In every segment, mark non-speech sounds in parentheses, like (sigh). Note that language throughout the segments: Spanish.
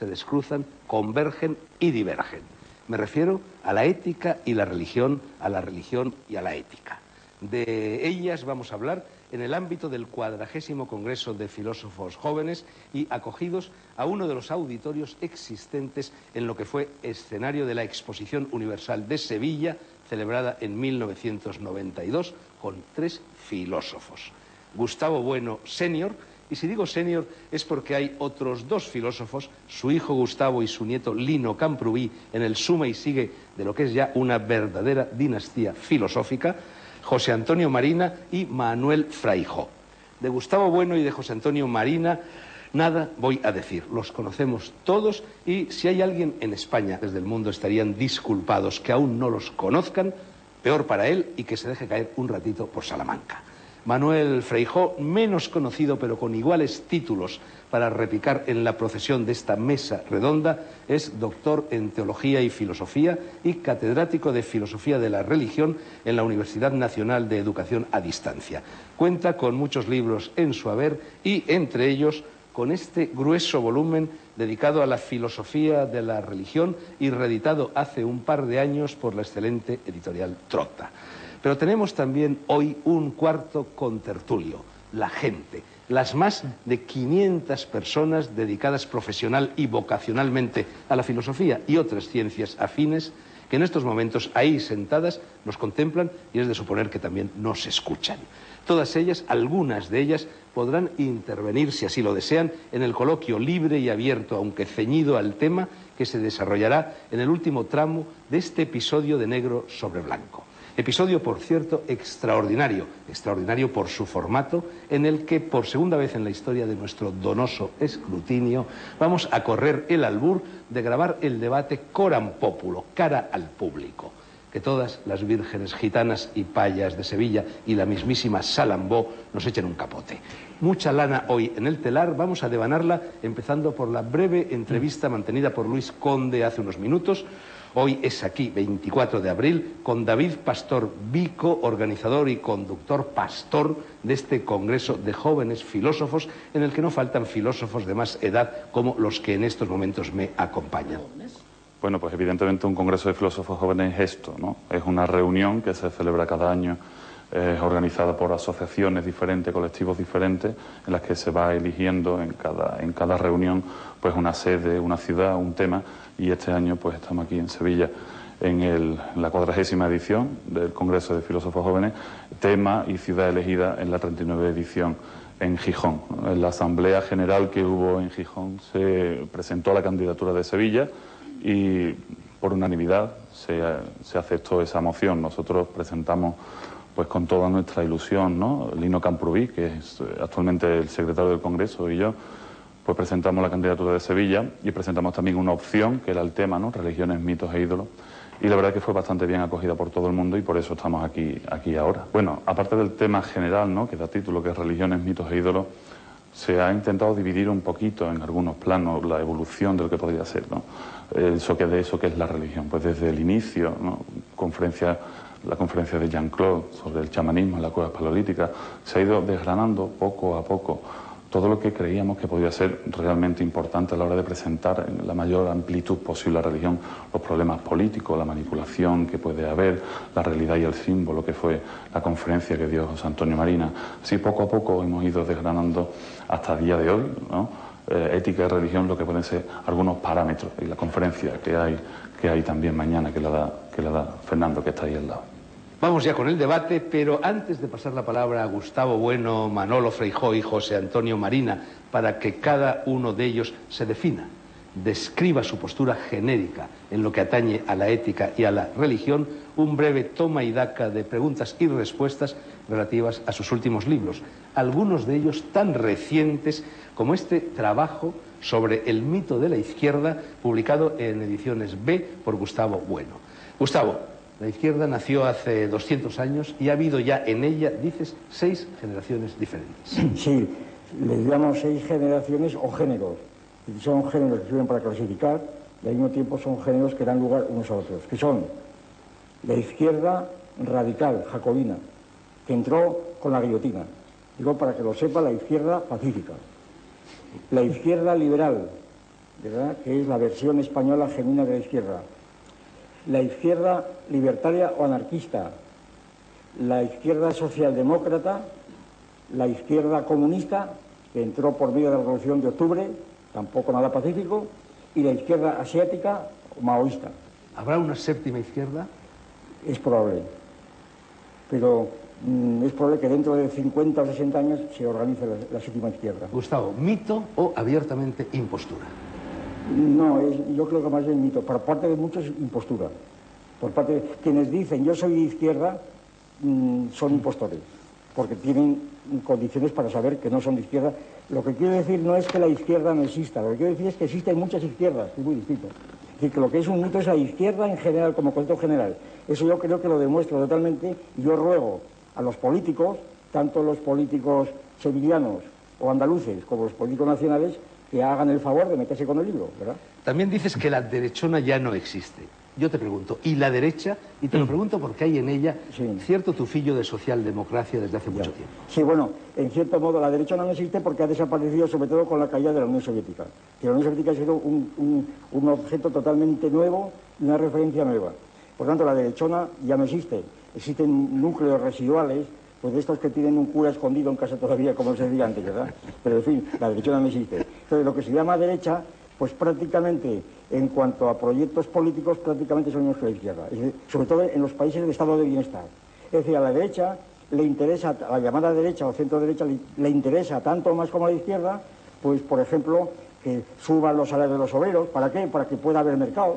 Se descruzan, convergen y divergen. Me refiero a la ética y la religión, a la religión y a la ética. De ellas vamos a hablar en el ámbito del cuadragésimo Congreso de Filósofos Jóvenes y acogidos a uno de los auditorios existentes en lo que fue escenario de la Exposición Universal de Sevilla, celebrada en 1992, con tres filósofos. Gustavo Bueno, senior, y si digo senior es porque hay otros dos filósofos, su hijo Gustavo y su nieto Lino Camprubí, en el suma y sigue de lo que es ya una verdadera dinastía filosófica, José Antonio Marina y Manuel Fraijó. De Gustavo Bueno y de José Antonio Marina nada voy a decir, los conocemos todos y si hay alguien en España desde el mundo estarían disculpados que aún no los conozcan, peor para él y que se deje caer un ratito por Salamanca. Manuel Freijó, menos conocido pero con iguales títulos para repicar en la procesión de esta mesa redonda, es doctor en Teología y Filosofía y catedrático de Filosofía de la Religión en la Universidad Nacional de Educación a Distancia. Cuenta con muchos libros en su haber y, entre ellos, con este grueso volumen dedicado a la filosofía de la religión y reeditado hace un par de años por la excelente editorial Trota. Pero tenemos también hoy un cuarto contertulio, la gente, las más de 500 personas dedicadas profesional y vocacionalmente a la filosofía y otras ciencias afines que en estos momentos ahí sentadas nos contemplan y es de suponer que también nos escuchan. Todas ellas, algunas de ellas, podrán intervenir, si así lo desean, en el coloquio libre y abierto, aunque ceñido al tema que se desarrollará en el último tramo de este episodio de negro sobre blanco. Episodio, por cierto, extraordinario, extraordinario por su formato, en el que, por segunda vez en la historia de nuestro donoso escrutinio, vamos a correr el albur de grabar el debate coram populo, cara al público. Que todas las vírgenes gitanas y payas de Sevilla y la mismísima Salambó nos echen un capote. Mucha lana hoy en el telar, vamos a devanarla empezando por la breve entrevista mantenida por Luis Conde hace unos minutos Hoy es aquí, 24 de abril, con David Pastor Vico, organizador y conductor pastor de este Congreso de Jóvenes Filósofos, en el que no faltan filósofos de más edad como los que en estos momentos me acompañan. Bueno, pues evidentemente un Congreso de Filósofos Jóvenes es esto, ¿no? Es una reunión que se celebra cada año es organizada por asociaciones diferentes, colectivos diferentes, en las que se va eligiendo en cada, en cada reunión pues una sede, una ciudad, un tema, y este año pues estamos aquí en Sevilla en, el, la cuadragésima edición del Congreso de Filósofos Jóvenes, tema y ciudad elegida en la 39 edición en Gijón. En la Asamblea General que hubo en Gijón se presentó la candidatura de Sevilla y por unanimidad se aceptó esa moción. Nosotros presentamos pues con toda nuestra ilusión, ¿no? Lino Camprubí, que es eh, actualmente el secretario del Congreso, y yo, pues presentamos la candidatura de Sevilla y presentamos también una opción, que era el tema, ¿no? Religiones, mitos e ídolos. Y la verdad que fue bastante bien acogida por todo el mundo y por eso estamos aquí, aquí ahora. Bueno, aparte del tema general, ¿no? Que da título, que es religiones, mitos e ídolos, se ha intentado dividir un poquito en algunos planos la evolución de lo que podría ser, ¿no? Eso que de eso que es la religión. Pues desde el inicio, ¿no? Conferencia la conferencia de Jean-Claude sobre el chamanismo en la cueva paleolítica, se ha ido desgranando poco a poco todo lo que creíamos que podía ser realmente importante a la hora de presentar en la mayor amplitud posible la religión, los problemas políticos, la manipulación que puede haber, la realidad y el símbolo que fue la conferencia que dio José Antonio Marina. Así poco a poco hemos ido desgranando hasta el día de hoy, eh, ética y religión, lo que pueden ser algunos parámetros y la conferencia que hay, que hay también mañana que la da Fernando, que está ahí al lado. Vamos ya con el debate, pero antes de pasar la palabra a Gustavo Bueno, Manolo Freijó y José Antonio Marina, para que cada uno de ellos se defina, describa su postura genérica en lo que atañe a la ética y a la religión, un breve toma y daca de preguntas y respuestas relativas a sus últimos libros, algunos de ellos tan recientes como este trabajo sobre el mito de la izquierda, publicado en ediciones B por Gustavo Bueno. Gustavo, la izquierda nació hace 200 años y ha habido ya en ella, dices, seis generaciones diferentes. (clears throat) Sí, le llamo seis generaciones o géneros. Son géneros que sirven para clasificar y al mismo tiempo son géneros que dan lugar unos a otros, que son la izquierda radical, jacobina, que entró con la guillotina. Digo, para que lo sepa, la izquierda pacífica. La izquierda liberal, ¿verdad? que es la versión española genuina de la izquierda. La izquierda libertaria o anarquista. La izquierda socialdemócrata. La izquierda comunista, que entró por medio de la Revolución de Octubre, tampoco nada pacífico. Y la izquierda asiática o maoísta. ¿Habrá una séptima izquierda? Es probable. Pero mm, es probable que dentro de 50 o 60 años se organice la, la séptima izquierda. Gustavo, ¿mito o abiertamente impostura? No, yo creo que más bien mito. Por parte de muchos, impostura. Por parte de quienes dicen yo soy de izquierda, mm, son impostores. Porque tienen condiciones para saber que no son de izquierda. Lo que quiero decir no es que la izquierda no exista. Lo que quiero decir es que existen muchas izquierdas. Es muy distinto. Es decir, que lo que es un mito es la izquierda en general, como concepto general. Eso yo creo que lo demuestra totalmente. Yo ruego a los políticos, tanto los políticos sevillanos o andaluces como los políticos nacionales, que hagan el favor de meterse con el libro, ¿verdad? También dices que la derechona ya no existe. Yo te pregunto, ¿y la derecha? Y te lo pregunto porque hay en ella Sí. cierto tufillo de socialdemocracia desde hace mucho tiempo. Sí, bueno, en cierto modo la derecha no existe porque ha desaparecido sobre todo con la caída de la Unión Soviética. Que la Unión Soviética ha sido un, un- un objeto totalmente nuevo una referencia nueva. Por tanto, la derechona ya no existe. Existen núcleos residuales, pues de estos que tienen un cura escondido en casa todavía, como se decía antes, ¿verdad? Pero en fin, la derechona no existe. Entonces, lo que se llama derecha, pues prácticamente, en cuanto a proyectos políticos, prácticamente son los que la izquierda. Sobre todo en los países del estado de bienestar. Es decir, a la derecha le interesa, a la llamada derecha o centro derecha le, le interesa tanto más como a la izquierda, pues por ejemplo, que suban los salarios de los obreros, ¿para qué? Para que pueda haber mercado.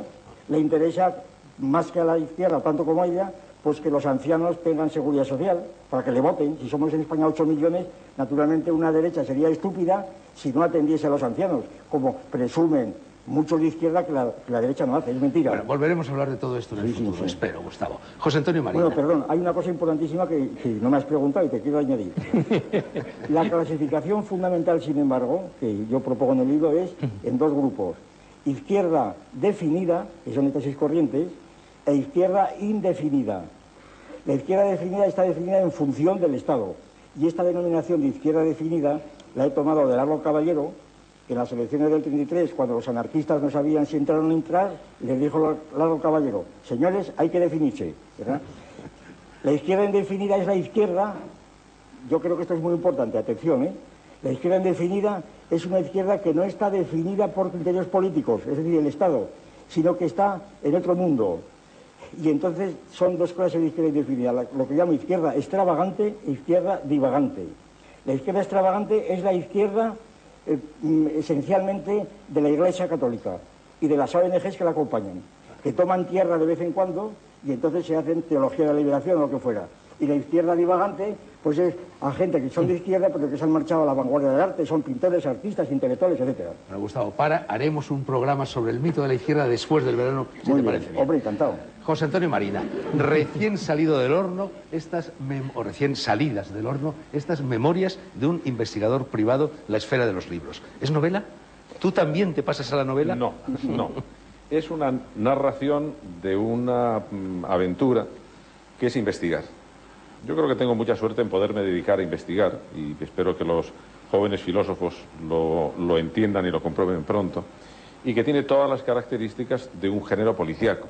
Le interesa más que a la izquierda, tanto como a ella, pues que los ancianos tengan seguridad social, para que le voten. Si somos en España 8 millones, naturalmente una derecha sería estúpida si no atendiese a los ancianos, como presumen muchos de izquierda que la, que la derecha no hace. Es mentira. Bueno, volveremos a hablar de todo esto en el Sí, sí, futuro, sí. espero, Gustavo. José Antonio Marina. Bueno, perdón, hay una cosa importantísima que, que no me has preguntado y te quiero añadir. (laughs) La clasificación fundamental, sin embargo, que yo propongo en el libro es en dos grupos. Izquierda definida, que son estas seis corrientes, e izquierda indefinida. La izquierda definida está definida en función del Estado. Y esta denominación de izquierda definida la he tomado de Largo Caballero, que en las elecciones del 33, cuando los anarquistas no sabían si entrar o no entrar, les dijo Largo Caballero, señores, hay que definirse. La izquierda indefinida es la izquierda, yo creo que esto es muy importante, atención, ¿eh? La izquierda indefinida es una izquierda que no está definida por criterios políticos, es decir, el Estado, sino que está en otro mundo. Y entonces son dos clases de izquierda indefinida, la- lo que llamo izquierda extravagante e izquierda divagante. La izquierda extravagante es la izquierda eh, mm, esencialmente de la Iglesia Católica y de las ONGs que la acompañan, que toman tierra de vez en cuando y entonces se hacen teología de la liberación o lo que fuera. Y la izquierda divagante, pues es a gente que son de izquierda pero que se han marchado a la vanguardia del arte, son pintores, artistas, intelectuales, etcétera. Bueno, Gustavo, para, haremos un programa sobre el mito de la izquierda después del verano, si Muy te bien. parece bien. Hombre, encantado. José Antonio Marina, recién salido del horno, estas o recién salidas del horno, estas memorias de un investigador privado, La esfera de los libros. ¿Es novela? ¿Tú también te pasas a la novela? No, no. Es una narración de una mm, aventura que es investigar. Yo creo que tengo mucha suerte en poderme dedicar a investigar y espero que los jóvenes filósofos lo, lo entiendan y lo comprueben pronto y que tiene todas las características de un género policíaco.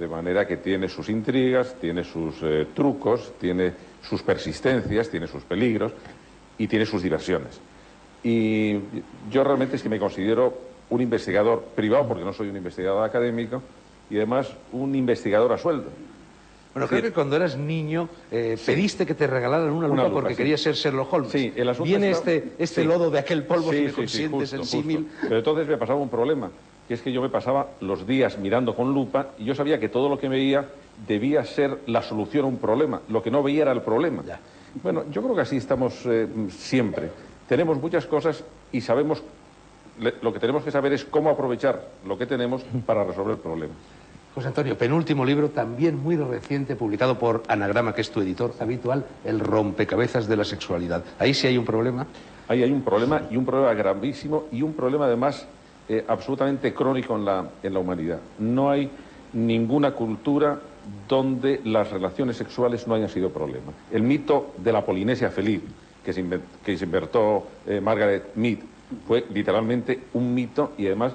De manera que tiene sus intrigas, tiene sus eh, trucos, tiene sus persistencias, tiene sus peligros y tiene sus diversiones. Y yo realmente es que me considero un investigador privado, porque no soy un investigador académico, y además un investigador a sueldo. Bueno, creo que cuando eras niño eh, pediste que te regalaran una lupa, Una lupa, porque sí. querías ser Sherlock Holmes. Sí, el asunto Viene está- este, este sí. lodo de aquel polvo, si me consientes el justo, símil. justo. Pero entonces me pasaba un problema, que es que yo me pasaba los días mirando con lupa y yo sabía que todo lo que veía debía ser la solución a un problema. Lo que no veía era el problema. Ya. Bueno, yo creo que así estamos eh, siempre. Tenemos muchas cosas y sabemos lo que tenemos que saber es cómo aprovechar lo que tenemos (laughs) para resolver problemas. José Antonio, penúltimo libro, también muy reciente, publicado por Anagrama, que es tu editor habitual, El rompecabezas de la sexualidad. Ahí sí hay un problema. Ahí hay un problema y un problema gravísimo y un problema además eh, absolutamente crónico en la, en la humanidad. No hay ninguna cultura donde las relaciones sexuales no hayan sido problema. El mito de la Polinesia feliz, que se, inventó eh, Margaret Mead, fue literalmente un mito y además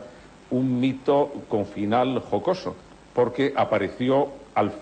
un mito con final jocoso, porque apareció al,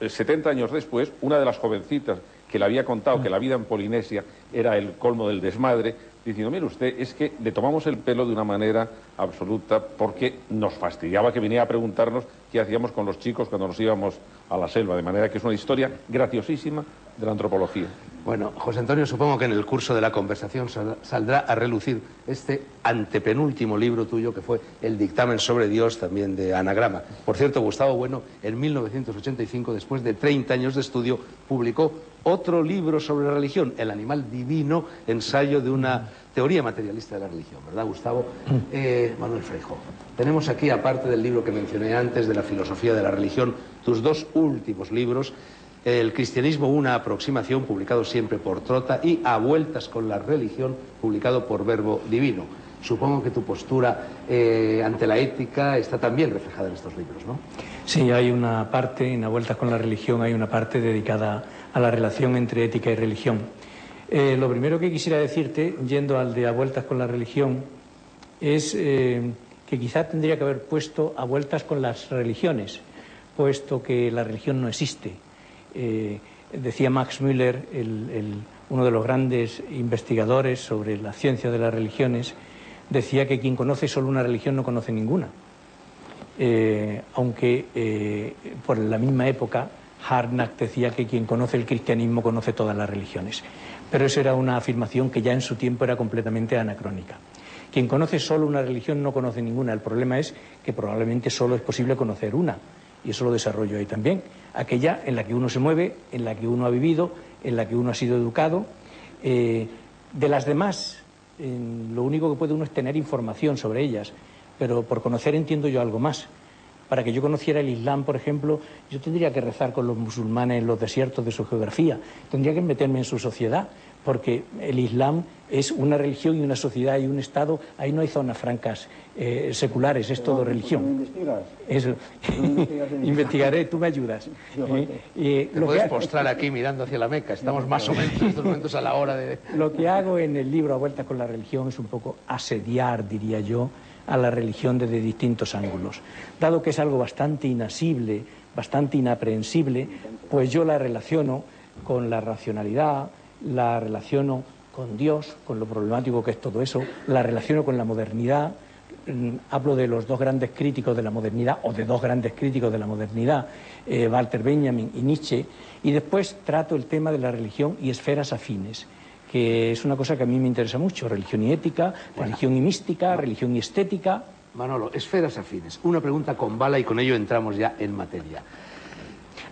70 años después una de las jovencitas que le había contado que la vida en Polinesia era el colmo del desmadre, diciendo, mire usted, es que le tomamos el pelo de una manera absoluta porque nos fastidiaba que viniera a preguntarnos qué hacíamos con los chicos cuando nos íbamos a la selva, de manera que es una historia graciosísima de la antropología. Bueno, José Antonio, supongo que en el curso de la conversación saldrá a relucir este antepenúltimo libro tuyo que fue El dictamen sobre Dios, también de Anagrama. Por cierto, Gustavo Bueno, en 1985, después de 30 años de estudio, publicó otro libro sobre la religión, El animal divino, ensayo de una teoría materialista de la religión, ¿verdad, Gustavo? Eh, Manuel Freijo, tenemos aquí, aparte del libro que mencioné antes, de la filosofía de la religión, tus dos últimos libros, El cristianismo, una aproximación, publicado siempre por Trota, y A vueltas con la religión, publicado por Verbo Divino. Supongo que tu postura eh, ante la ética está también reflejada en estos libros, ¿no? Sí, hay una parte, en A vueltas con la religión, hay una parte dedicada a la relación entre ética y religión. Eh, lo primero que quisiera decirte, yendo al de a vueltas con la religión, es eh, que quizá tendría que haber puesto a vueltas con las religiones, puesto que la religión no existe. Eh, decía Max Müller, uno de los grandes investigadores sobre la ciencia de las religiones, decía que quien conoce solo una religión no conoce ninguna. aunque por la misma época Harnack decía que quien conoce el cristianismo conoce todas las religiones. Pero eso era una afirmación que ya en su tiempo era completamente anacrónica. Quien conoce solo una religión no conoce ninguna. El problema es que probablemente solo es posible conocer una. Y eso lo desarrollo ahí también. Aquella en la que uno se mueve, en la que uno ha vivido, en la que uno ha sido educado. Eh, de las demás, lo único que puede uno es tener información sobre ellas. Pero por conocer entiendo yo algo más. Para que yo conociera el Islam, por ejemplo, yo tendría que rezar con los musulmanes en los desiertos de su geografía, tendría que meterme en su sociedad, porque el Islam es una religión y una sociedad y un Estado, ahí no hay zonas francas eh, seculares, es todo religión. Eso. (laughs) Investigaré, tú me ayudas. ¿Eh? Te puedes postrar aquí mirando hacia la Meca, estamos más o menos en estos momentos a la hora de... Lo que hago en el libro A Vuelta con la Religión es un poco asediar, diría yo, a la religión desde distintos ángulos. Dado que es algo bastante inasible, bastante inaprehensible, pues yo la relaciono con la racionalidad, la relaciono con Dios, con lo problemático que es todo eso, la relaciono con la modernidad, mm, hablo de los dos grandes críticos de la modernidad, o de dos grandes críticos de la modernidad, eh, Walter Benjamin y Nietzsche, y después trato el tema de la religión y esferas afines que es una cosa que a mí me interesa mucho, religión y ética, religión y mística, religión y estética. Manolo, esferas afines. Una pregunta con bala y con ello entramos ya en materia.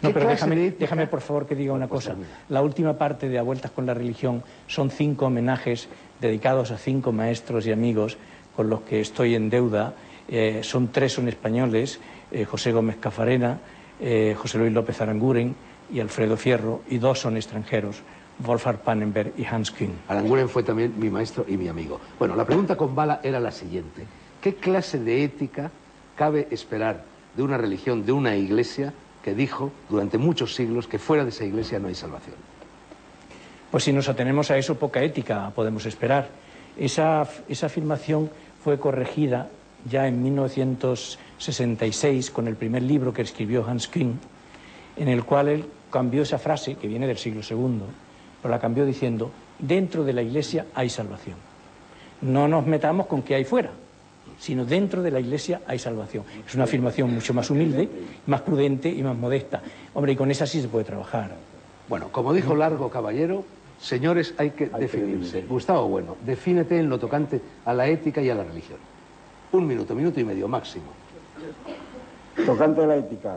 No, pero déjame, déjame, por favor que diga una pues cosa. La última parte de A Vueltas con la Religión son cinco homenajes dedicados a cinco maestros y amigos con los que estoy en deuda. Eh, son tres son españoles, eh, José Gómez Cafarena, eh, José Luis López Aranguren y Alfredo Fierro, y dos son extranjeros. Wolfgang Pannenberg y Hans Kühn. Aranguren fue también mi maestro y mi amigo. Bueno, la pregunta con bala era la siguiente. ¿Qué clase de ética cabe esperar de una religión, de una iglesia que dijo durante muchos siglos que fuera de esa iglesia no hay salvación? Pues si nos atenemos a eso, poca ética podemos esperar. Esa, esa afirmación fue corregida ya en 1966 con el primer libro que escribió Hans Kühn, en el cual él cambió esa frase, que viene del siglo II, pero la cambió diciendo, dentro de la iglesia hay salvación. No nos metamos con que hay fuera, sino dentro de la iglesia hay salvación. Es una afirmación mucho más humilde, más prudente y más modesta. Hombre, y con esa sí se puede trabajar. Bueno, como dijo Largo Caballero, señores, hay que definirse. Gustavo Bueno, defínete en lo tocante a la ética y a la religión. Un minuto, minuto y medio máximo. Tocante a la ética,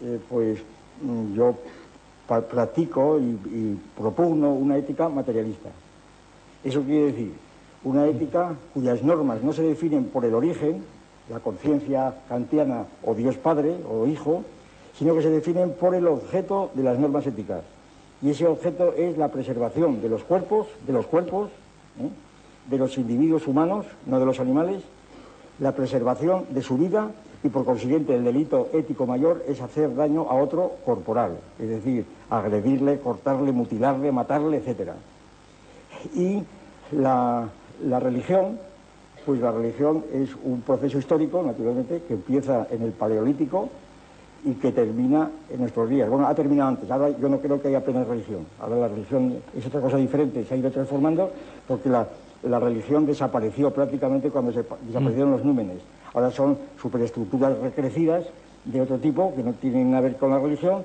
eh, pues mm, yo practico y, propugno una ética materialista. Eso quiere decir una ética cuyas normas no se definen por el origen, la conciencia kantiana o Dios Padre o Hijo, sino que se definen por el objeto de las normas éticas. Y ese objeto es la preservación de los cuerpos, de los cuerpos, ¿eh? de los individuos humanos, no de los animales, la preservación de su vida y por consiguiente el delito ético mayor es hacer daño a otro corporal, es decir, agredirle, cortarle, mutilarle, matarle, etc. Y la, la religión, pues la religión es un proceso histórico, naturalmente, que empieza en el Paleolítico y que termina en nuestros días. Bueno, ha terminado antes, ahora yo no creo que haya plena religión, ahora la religión es otra cosa diferente, se ha ido transformando porque la, la religión desapareció prácticamente cuando se, desaparecieron los númenes. Ahora son superestructuras recrecidas de otro tipo que no tienen nada que ver con la religión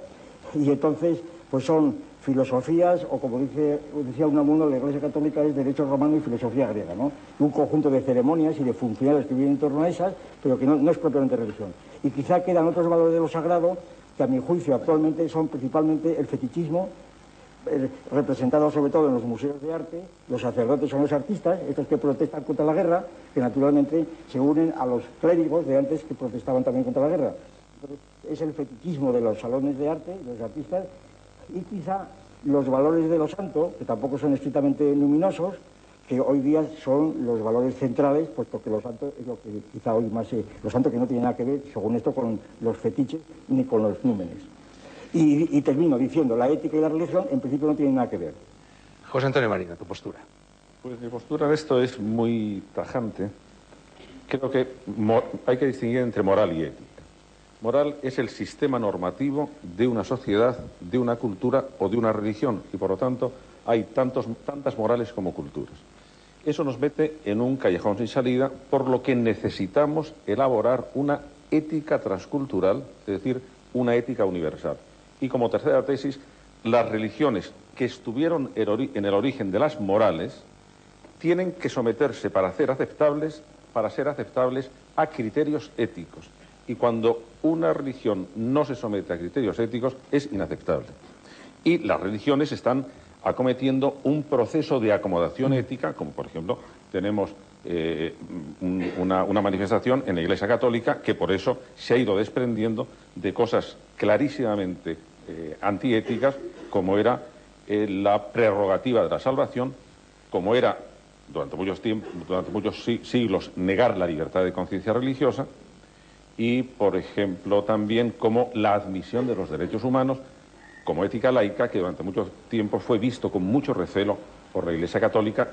y entonces pues son filosofías o como dice, decía Unamuno, la Iglesia Católica es derecho romano y filosofía griega, ¿no? Un conjunto de ceremonias y de funcionarios que viven en torno a esas, pero que no, es propiamente religión. Y quizá quedan otros valores de lo sagrado que a mi juicio actualmente son principalmente el fetichismo eh, representados sobre todo en los museos de arte, los sacerdotes son los artistas, estos que protestan contra la guerra, que naturalmente se unen a los clérigos de antes que protestaban también contra la guerra. es el fetichismo de los salones de arte, de los artistas, y quizá los valores de lo santo, que tampoco son estrictamente luminosos, que hoy día son los valores centrales, puesto que lo santo es lo que quizá hoy más... Eh, lo santo que no tiene nada que ver, según esto, con los fetiches ni con los númenes. Y, termino diciendo, la ética y la religión en principio no tienen nada que ver. José Antonio Marina, tu postura. Pues mi postura en esto es muy tajante. Creo que hay que distinguir entre moral y ética. Moral es el sistema normativo de una sociedad, de una cultura o de una religión y por lo tanto hay tantas morales como culturas. Eso nos mete en un callejón sin salida, por lo que necesitamos elaborar una ética transcultural, es decir, una ética universal. Y como tercera tesis, las religiones que estuvieron en el origen de las morales tienen que someterse para ser aceptables, para ser aceptables a criterios éticos. Y cuando una religión no se somete a criterios éticos, es inaceptable. Y las religiones están acometiendo un proceso de acomodación ética, como por ejemplo tenemos eh, una, manifestación en la Iglesia Católica que por eso se ha ido desprendiendo de cosas clarísimamente eh, antiéticas, como era eh, la prerrogativa de la salvación, como era durante muchos, tiempos, durante muchos siglos negar la libertad de conciencia religiosa y, por ejemplo, también como la admisión de los derechos humanos como ética laica que durante mucho tiempo fue visto con mucho recelo por la Iglesia Católica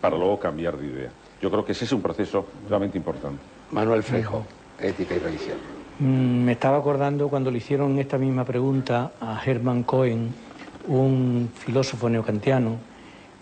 para luego cambiar de idea. Yo creo que ese es un proceso realmente importante. Manuel Freijo, ética y religión. Mm, me estaba acordando cuando le hicieron esta misma pregunta a Hermann Cohen, un filósofo neocantiano,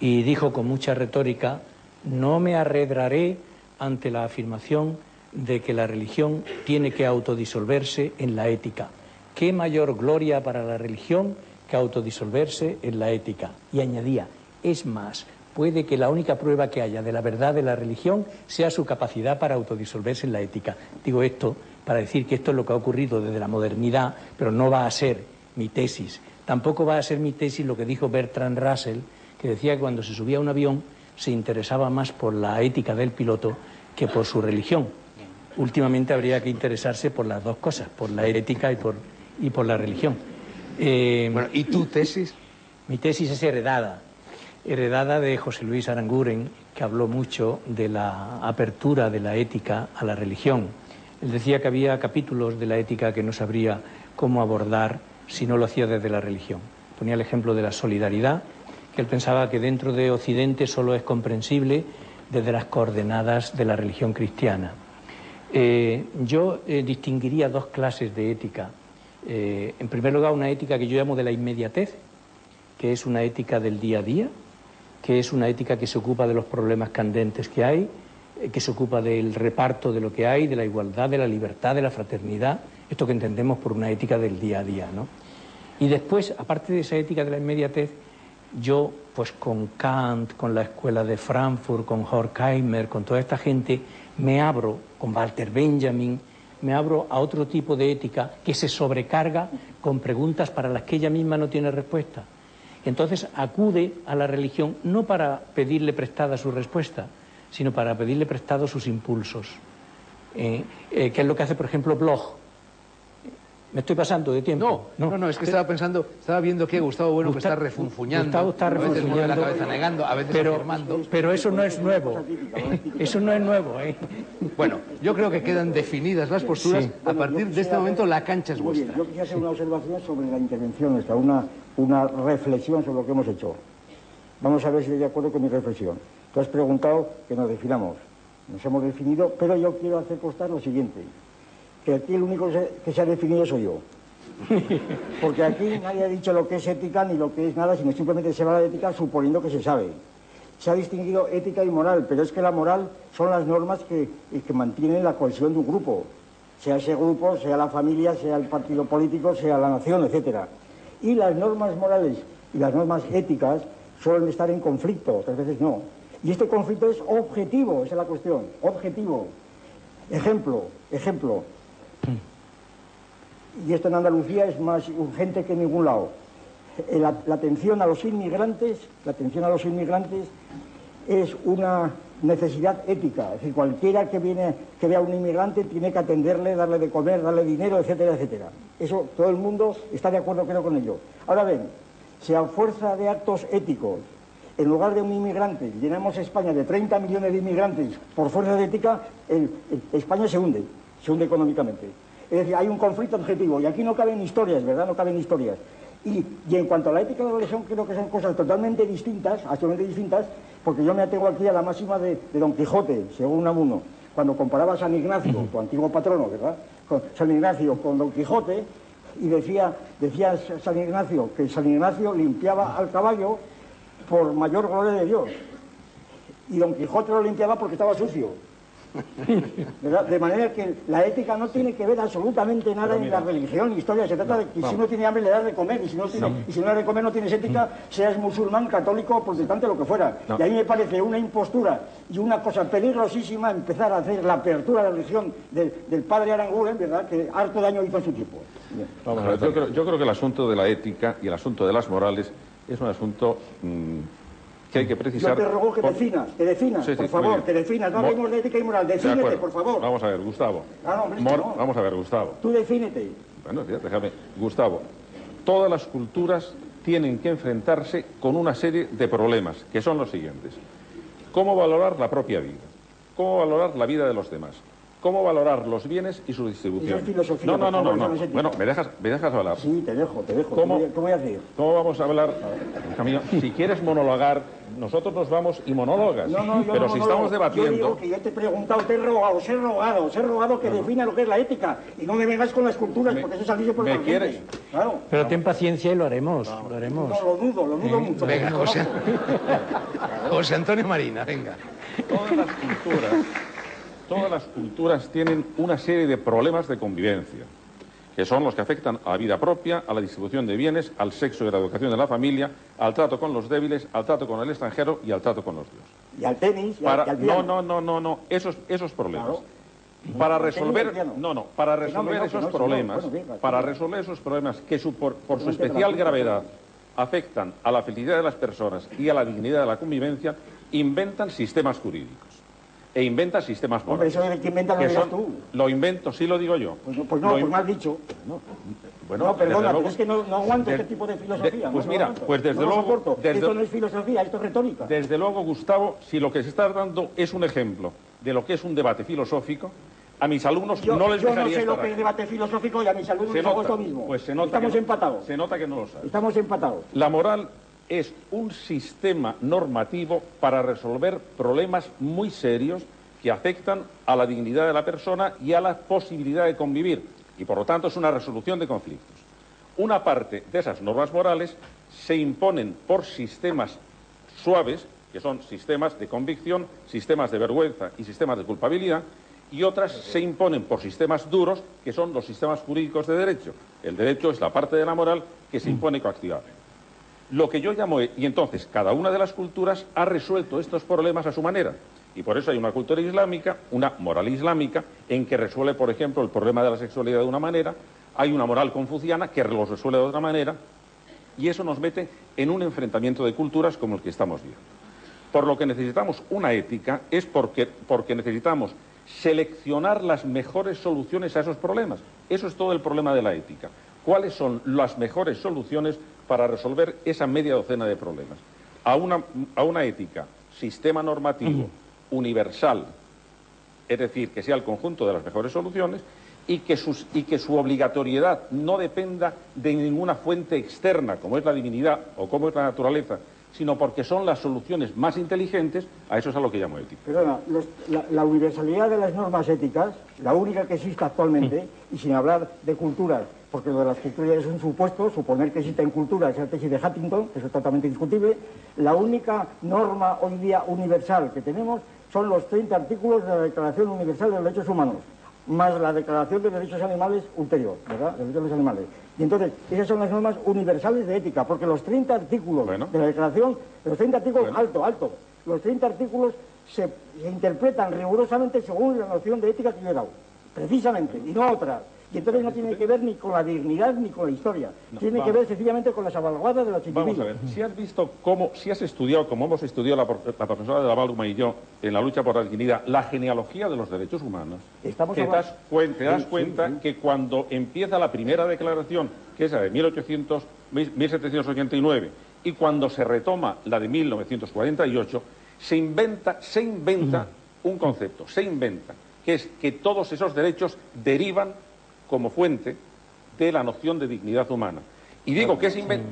y dijo con mucha retórica, no me arredraré ante la afirmación de que la religión tiene que autodisolverse en la ética. ¿Qué mayor gloria para la religión que autodisolverse en la ética? Y añadía, es más, puede que la única prueba que haya de la verdad de la religión sea su capacidad para autodisolverse en la ética. Digo esto para decir que esto es lo que ha ocurrido desde la modernidad, pero no va a ser mi tesis. Tampoco va a ser mi tesis lo que dijo Bertrand Russell, que decía que cuando se subía a un avión se interesaba más por la ética del piloto que por su religión. Últimamente habría que interesarse por las dos cosas, por la ética y por, y por la religión. Eh, bueno, ¿y tu tesis? Mi tesis es heredada, heredada de José Luis Aranguren, que habló mucho de la apertura de la ética a la religión él decía que había capítulos de la ética que no sabría cómo abordar si no lo hacía desde la religión. Ponía el ejemplo de la solidaridad, que él pensaba que dentro de Occidente solo es comprensible desde las coordenadas de la religión cristiana. Eh, yo eh, distinguiría dos clases de ética. Eh, en primer lugar, una ética que yo llamo de la inmediatez, que es una ética del día a día, que es una ética que se ocupa de los problemas candentes que hay eh, que se ocupa del reparto de lo que hay, de la igualdad, de la libertad, de la fraternidad, esto que entendemos por una ética del día a día. ¿no? Y después, aparte de esa ética de la inmediatez, yo, pues con Kant, con la escuela de Frankfurt, con Horkheimer, con toda esta gente, me abro, con Walter Benjamin, me abro a otro tipo de ética que se sobrecarga con preguntas para las que ella misma no tiene respuesta. Entonces acude a la religión no para pedirle prestada su respuesta, sino para pedirle prestado sus impulsos. Eh, eh, ¿Qué es lo que hace, por ejemplo, Bloch? ¿Me estoy pasando de tiempo? No, no, no, es que estaba pensando, estaba viendo que Gustavo Bueno que está refunfuñando. Gustavo está refunfuñando. A veces la cabeza negando, a veces pero, afirmando. Pero eso no es nuevo. Eso no es nuevo, ¿eh? Bueno, yo creo que quedan definidas las posturas. Sí. A partir de este momento la cancha es bien, vuestra. yo quisiera hacer una observación sobre la intervención nuestra, una, una reflexión sobre lo que hemos hecho. Vamos a ver si estoy de acuerdo con mi reflexión. Tú has preguntado que nos definamos. Nos hemos definido, pero yo quiero hacer constar lo siguiente, que aquí el único que se- ha definido soy yo. (laughs) Porque aquí nadie ha dicho lo que es ética ni lo que es nada, sino simplemente se habla de ética suponiendo que se sabe. Se ha distinguido ética y moral, pero es que la moral son las normas que, que mantienen la cohesión de un grupo, sea ese grupo, sea la familia, sea el partido político, sea la nación, etcétera. Y las normas morales y las normas éticas suelen estar en conflicto, otras veces no. Y este conflicto es objetivo, esa es la cuestión, objetivo. Ejemplo, ejemplo, y esto en Andalucía es más urgente que en ningún lado. Eh, La, atención a los inmigrantes, la atención a los inmigrantes es una necesidad ética. Es decir, cualquiera que viene, vea a un inmigrante tiene que atenderle, darle de comer, darle dinero, etcétera, etcétera. Eso todo el mundo está de acuerdo, creo, con ello. Ahora ven, si a fuerza de actos éticos, en lugar de un inmigrante, llenamos España de 30 millones de inmigrantes por fuerza de ética, España se hunde, se hunde económicamente. Es decir, hay un conflicto objetivo y aquí no caben historias, ¿verdad? No caben historias. Y, y en cuanto a la ética y la religión, creo que son cosas totalmente distintas, absolutamente distintas, porque yo me atengo aquí a la máxima de, de Don Quijote, según Unamuno, cuando comparaba a San Ignacio, tu antiguo patrono, ¿verdad? Con San Ignacio con Don Quijote, y decía, decía San Ignacio que San Ignacio limpiaba al caballo por mayor gloria de Dios. Y Don Quijote lo limpiaba porque estaba sucio. (laughs) ¿Verdad? De manera que la ética no tiene que ver absolutamente nada en la religión, historia. Se trata de que si uno tiene hambre le das de comer y si no, tiene, y si no de comer no tienes ética, seas musulmán, católico, protestante, lo que fuera. No. Y a mí me parece una impostura y una cosa peligrosísima empezar a hacer la apertura de la religión del, del padre Aranguren, ¿verdad? Que harto daño hizo en su tiempo. Vamos a ver, yo, creo, yo creo que el asunto de la ética y el asunto de las morales es un asunto mm, que hay que Yo precisar. te ruego que por- definas, que definas, Sí, sí, por favor, que definas. No Mo- hablemos de ética y moral, De defínete, por favor. Vamos a ver, Gustavo. Ah, no, hombre, es que Mor- no. Vamos a ver, Gustavo. Tú defínete. Bueno, ya, déjame. Gustavo, todas las culturas tienen que enfrentarse con una serie de problemas, que son los siguientes. ¿Cómo valorar la propia vida? ¿Cómo valorar la vida de los demás? ¿Cómo valorar los bienes y su distribución? Eso es filosofía, no, no, no, no, favor. Bueno, ¿me dejas, ¿me dejas hablar? Sí, te dejo, te dejo. ¿Cómo? ¿Qué voy a- qué voy a hacer? ¿Cómo vamos a hablar? Si quieres monologar, nosotros nos vamos y monologas. No, no, yo Pero no, si estamos debatiendo... Yo digo que yo te he preguntado, te he rogado, os he rogado, os he rogado que defina lo que es la ética y no me vengas con las culturas Me- porque eso es salirse por ¿me la quieres? Claro. Pero ten paciencia y lo haremos, lo haremos. No, lo dudo, lo dudo mucho. Venga, José. José Antonio Marina, venga. Todas las culturas, todas las culturas tienen una serie de problemas de convivencia, que son los que afectan a la vida propia, a la distribución de bienes, al sexo y a la educación de la familia, al trato con los débiles, al trato con el extranjero y al trato con los dioses. Y al tenis, y al, Para, y al no, piano. no, no, no, no, esos, esos problemas. Claro. Para resolver, no, no, para resolver esos problemas, para resolver esos problemas que su- por, por su especial gravedad afectan a la felicidad de las personas y a la dignidad de la convivencia, inventan sistemas jurídicos e inventan sistemas Hombre, morales. eso de que inventa lo que son- tú. Lo invento, sí lo digo yo. Pues no, pues no, pues in- mal dicho. bueno, no, perdona, luego- pero es que no, no aguanto de- este tipo de filosofía. de- no, pues no mira, pues desde No luego- desde- Esto no es filosofía, esto es retórica. Desde luego, Gustavo, si lo que se está dando es un ejemplo de lo que es un debate filosófico, a mis alumnos Yo no les yo no dejaría sé lo que es debate filosófico y a mis alumnos Se les hago nota, esto mismo. pues se nota Estamos que no- empatados. Se nota que no lo sabes. Estamos empatados. La moral es un sistema normativo para resolver problemas muy serios que afectan a la dignidad de la persona y a la posibilidad de convivir. Y por lo tanto es una resolución de conflictos. Una parte de esas normas morales se imponen por sistemas suaves, que son sistemas de convicción, sistemas de vergüenza y sistemas de culpabilidad, y otras se imponen por sistemas duros, que son los sistemas jurídicos de derecho. El derecho es la parte de la moral que se impone coactivamente. Lo que yo llamo, y entonces cada una de las culturas ha resuelto estos problemas a su manera. Y por eso hay una cultura islámica, una moral islámica, en que resuelve, por ejemplo, el problema de la sexualidad de una manera, hay una moral confuciana que lo resuelve de otra manera, y eso nos mete en un enfrentamiento de culturas como el que estamos viendo. Por lo que necesitamos una ética es porque, porque necesitamos seleccionar las mejores soluciones a esos problemas. Eso es todo el problema de la ética. ¿Cuáles son las mejores soluciones para resolver esa media docena de problemas? A una, a una ética, sistema normativo, universal, es decir, que sea el conjunto de las mejores soluciones y que, sus- y que su obligatoriedad no dependa de ninguna fuente externa, como es la divinidad o como es la naturaleza, sino porque son las soluciones más inteligentes, a eso es a lo que llamo ética. Perdona, los- la, la universalidad de las normas éticas, la única que existe actualmente, y sin hablar de culturas, porque lo de las culturas es un supuesto, suponer que existen culturas es la tesis de Huntington, eso es totalmente discutible, la única norma hoy día universal que tenemos son los 30 artículos de la Declaración Universal de los Derechos Humanos, más la Declaración de Derechos Animales ulterior, ¿verdad? De Derechos de los Animales. Y entonces, esas son las normas universales de ética, porque los 30 artículos Bueno. de la Declaración, los 30 artículos, Bueno. alto, alto, los 30 artículos se, se interpretan rigurosamente según la noción de ética que yo he dado, precisamente, y no otras. Y entonces no tiene que ver ni con la dignidad ni con la historia, tiene que vamos. ver sencillamente con la salvaguarda de los Vamos individuos. a ver, si has visto cómo, si has estudiado, como hemos estudiado la, profesora de la Baluma y yo en la lucha por la dignidad, la genealogía de los derechos humanos, Estamos te das, cuen- te das Sí, sí, cuenta sí. que cuando empieza la primera declaración, que es la de 1800, 1789, y cuando se retoma la de 1948, se inventa, se inventa un concepto, se inventa, que es que todos esos derechos derivan como fuente de la noción de dignidad humana. Y digo que es inventa...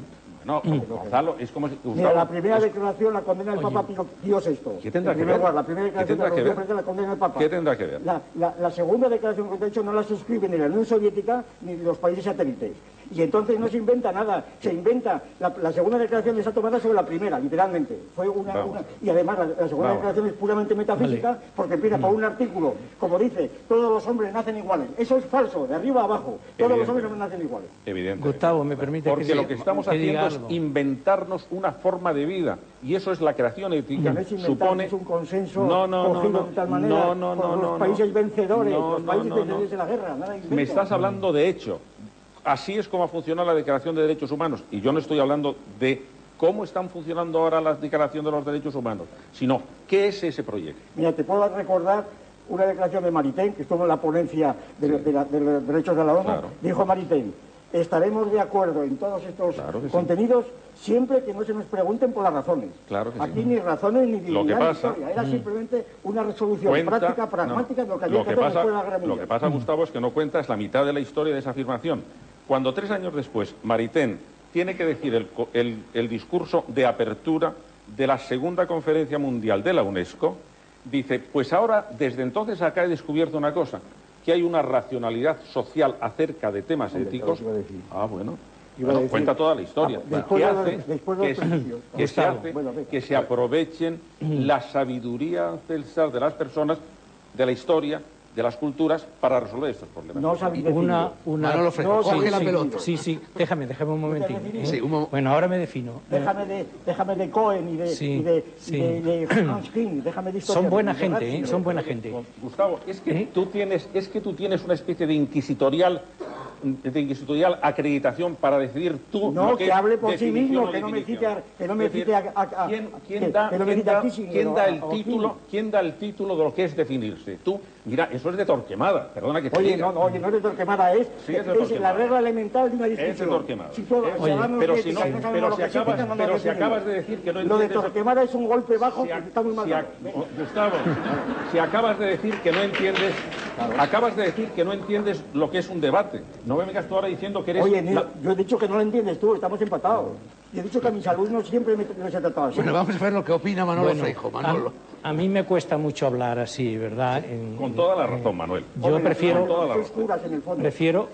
No, Gonzalo, es como si... Mira, Gustavo, la primera es- declaración la condena el Papa Pío, VI. ¿Qué tendrá En que ver? lugar, La primera ¿Qué declaración de que la la condena el Papa. ¿Qué tendrá que ver? La, la- la segunda declaración que he hecho no la suscribe ni la Unión Soviética ni los países satélites. Y entonces no se inventa nada, se inventa. La, la segunda declaración está tomada sobre la primera, literalmente. Fue una, y además la, la segunda Vamos. declaración es puramente metafísica porque empieza por un artículo, como dice, todos los hombres nacen iguales. Eso es falso, de arriba a abajo. Todos los hombres no nacen iguales. Evidente. Gustavo, ¿me permite Porque que lo que estamos que haciendo es inventarnos una forma de vida. Y eso es la creación ética. No es supone es un consenso no, no, no, cogido no, de tal manera no, no, por no, los no, países no. vencedores, No, los no, países no, no. vencedores de la guerra. Nada. Me estás hablando de hecho. Así es como ha funcionado la Declaración de Derechos Humanos. Y yo no estoy hablando de cómo están funcionando ahora la Declaración de los Derechos Humanos, sino qué es ese proyecto. Mira, te puedo recordar una declaración de Maritain, que estuvo en la ponencia de, de la- de los derechos de la ONU. Claro. Dijo Maritain, estaremos de acuerdo en todos estos Claro que sí. contenidos siempre que no se nos pregunten por las razones. Claro que sí. Aquí ni razones ni dignidad ni pasa- historia. Era simplemente una resolución Cuenta- práctica, pragmática no, de lo que había lo que que pasa, Lo que pasa, Gustavo, es que no cuentas la mitad de la historia de esa afirmación. Cuando tres años después Maritain tiene que decir el, co- el- el discurso de apertura de la segunda conferencia mundial de la UNESCO, dice, pues ahora, desde entonces acá he descubierto una cosa, que hay una racionalidad social acerca de temas Hombre, éticos. Ah, bueno. Bueno, decir- cuenta toda la historia. Ah, que hace, que, se- principios. que se Gustavo. hace Bueno, venga. que se aprovechen la sabiduría ancestral de las personas, de la historia, de las culturas, para resolver estos problemas. No Una, decirlo. una... Manolo Frejo, No, coge sí, la sí, pelota. Sí, sí, déjame, déjame un momentín. definir? ¿eh? Sí, un mo- Bueno, ahora me defino. Déjame de, déjame de Cohen y de, Sí, y de, sí. y de, de Hans King, déjame de. Son buena de gente, ¿eh? Son buena gente. Gustavo, es que ¿Eh? tú tienes, es que tú tienes una especie de inquisitorial, de inquisitorial acreditación para decidir tú. No, lo que hable por sí mismo, que no me cite a- que no me Es decir, cite a- a- a- ¿quién, da, que quién da- quién el título, quién da el título de lo que es definirse? Tú, mira, eso es de Torquemada, perdona que te Oye, diga. no, no, oye, no es de Torquemada, es, Sí, es de es Torquemada. la regla elemental de una Es de discusión. Torquemada. Si Es- pero de si no, sabemos pero si acabas, no pero si acabas de decir que no Lo de. Torquemada es un golpe bajo Si que está muy mal. Venga. Gustavo, si acabas de decir que no entiendes, acabas de decir que no entiendes lo que es un debate. No me vengas tú ahora diciendo que eres. Oye, la- yo he dicho que no lo entiendes tú, estamos empatados. Y he dicho que a mis alumnos siempre me, los he tratado así. Bueno, vamos a ver lo que opina Manolo Bueno, Freijo. Manolo. a, a mí me cuesta mucho hablar así, ¿verdad? En- Con toda la razón, Manuel. yo Hombre, prefiero... son toda la razón. en el fondo. Prefiero...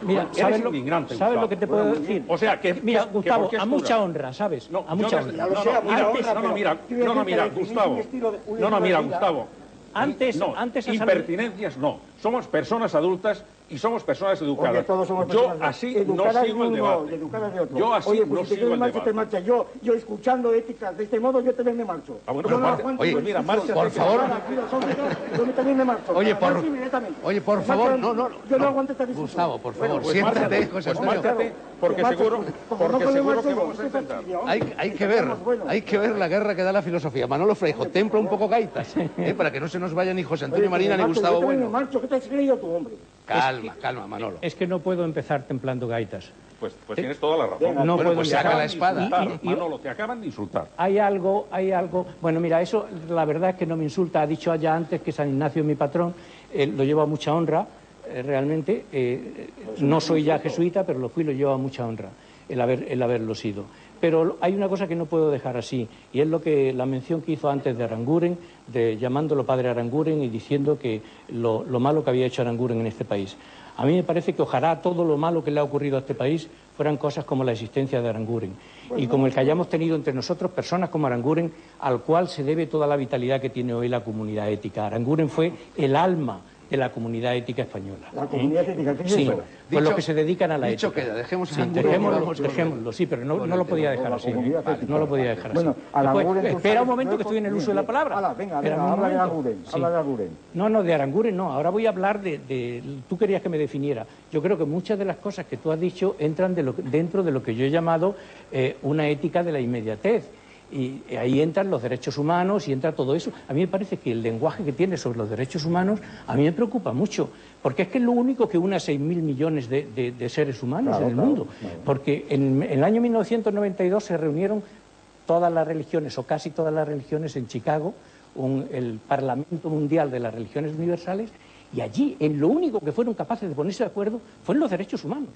Mira, ¿sabes lo, indignante, ¿sabes Gustavo. lo que te puedo decir? O sea, que- Mira, que- Gustavo, a mucha honra, ¿sabes? No, a mucha honra. No, no, mira, no, no, no, no, Gustavo. No, no, mira. Gustavo. Antes, No, antes impertinencias no. Somos personas adultas y somos personas educadas. Oye, todos somos yo así educadas no de sigo el uno debate. educadas de otro. Yo así Oye, no pues si te sigo quieres el marchar, te debate. marchas. Yo, yo escuchando éticas de este modo, yo también me marcho. Ah, bueno, yo pues no aguanto oye, la mira, márchate, por favor. Yo también me marcho. Oye, por-. Oye, por favor, no, no, Yo no no. aguanto esta discusión. Gustavo, por favor, pues siéntate, José pues Antonio. porque seguro, porque no seguro que vamos a intentar. Hay, que ver, hay que ver la guerra que da la filosofía. Manolo Freijo, templa un poco gaitas, ¿eh? para que no se nos vaya ni José Antonio Marina ni Gustavo Bueno. marcho. ¿Qué te has creído tú, hombre? Calma, calma, Manolo. Es que no puedo empezar templando gaitas. Pues, pues tienes toda la razón. Venga, No Bueno, puedo pues saca empezar. la espada. insultar, Y- y- Manolo, te acaban de insultar. Hay algo, hay algo. Bueno, mira, eso la verdad es que no me insulta. Ha dicho ya antes que San Ignacio es mi patrón, eh, lo llevo a mucha honra, eh, realmente. eh, no soy ya jesuita, pero lo fui, lo llevo a mucha honra, el, haber, el haberlo sido. Pero hay una cosa que no puedo dejar así, y es lo que la mención que hizo antes de Aranguren, de llamándolo padre Aranguren y diciendo que lo, lo malo que había hecho Aranguren en este país. A mí me parece que ojalá todo lo malo que le ha ocurrido a este país fueran cosas como la existencia de Aranguren y como el que hayamos tenido entre nosotros personas como Aranguren, al cual se debe toda la vitalidad que tiene hoy la comunidad ética. Aranguren fue el alma de la comunidad ética española. La comunidad ética, ¿qué es Sí, eso? pues los que se dedican a la dicho ética. queda, dejemos Sí, dejémoslo, vamos dejémoslo, sí, pero no, lo podía dejar así. Vale. No lo podía dejar Bueno, así. Aranguren, Después, espera un momento que estoy en el uso de la palabra. Venga, habla de. Aranguren, Sí. habla de Aranguren. No, no, de Aranguren no. Ahora voy a hablar de, de- Tú querías que me definiera. Yo creo que muchas de las cosas que tú has dicho entran de lo que- dentro de lo que yo he llamado eh, una ética de la inmediatez. Y ahí entran los derechos humanos y entra todo eso. A mí me parece que el lenguaje que tiene sobre los derechos humanos a mí me preocupa mucho, porque es que es lo único que une a 6.000 millones de, de- de seres humanos Claro, en el claro, mundo. claro. Porque en, en el año 1992 se reunieron todas las religiones, o casi todas las religiones, en Chicago, un- el Parlamento Mundial de las Religiones Universales, y allí en lo único que fueron capaces de ponerse de acuerdo fue en los derechos humanos.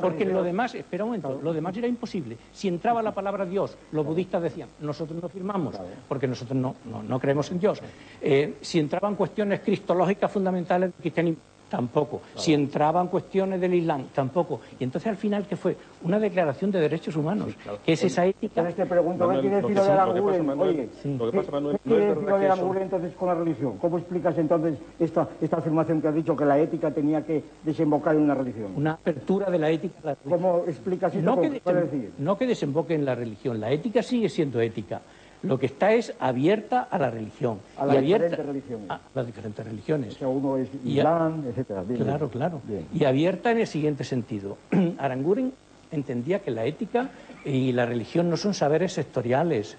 Porque en lo demás, espera un momento, lo demás era imposible. Si entraba la palabra Dios, los budistas decían, nosotros no firmamos, porque nosotros no, no, no creemos en Dios. Eh, si entraban cuestiones cristológicas fundamentales del cristianismo, tampoco. Si entraban cuestiones del Islam, tampoco. Y entonces al final, ¿qué fue? Una declaración de derechos humanos, que es esa ética. Entonces te pregunto, ¿qué que lo de? Manuel, Oye, ¿qué no es quiere verdad decir lo de entonces con la religión? ¿Cómo explicas entonces esta, esta afirmación que has dicho, que la ética tenía que desembocar en una religión? Una apertura de la ética. la. ¿Cómo explicas esto? no ¿Cómo que, desem- no que desemboque en la religión. La ética sigue siendo ética. Lo que está es abierta a la religión. A las diferentes religiones. A las diferentes religiones. O sea, uno es Y a- Islam, etcétera. Bien, Claro, claro. Bien. Y abierta en el siguiente sentido. (clears throat) Aranguren entendía que la ética y la religión no son saberes sectoriales,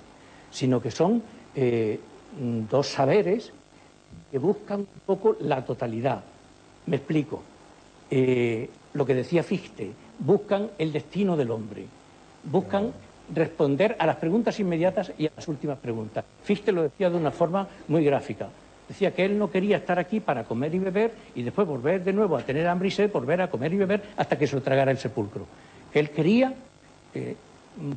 sino que son eh, mm, dos saberes que buscan un poco la totalidad. Me explico. Eh, lo que decía Fichte, buscan el destino del hombre, buscan responder a las preguntas inmediatas y a las últimas preguntas. Fichte lo decía de una forma muy gráfica. Decía que él no quería estar aquí para comer y beber y después volver de nuevo a tener hambre y sed, volver a comer y beber hasta que se lo tragara el sepulcro. Que él quería, eh,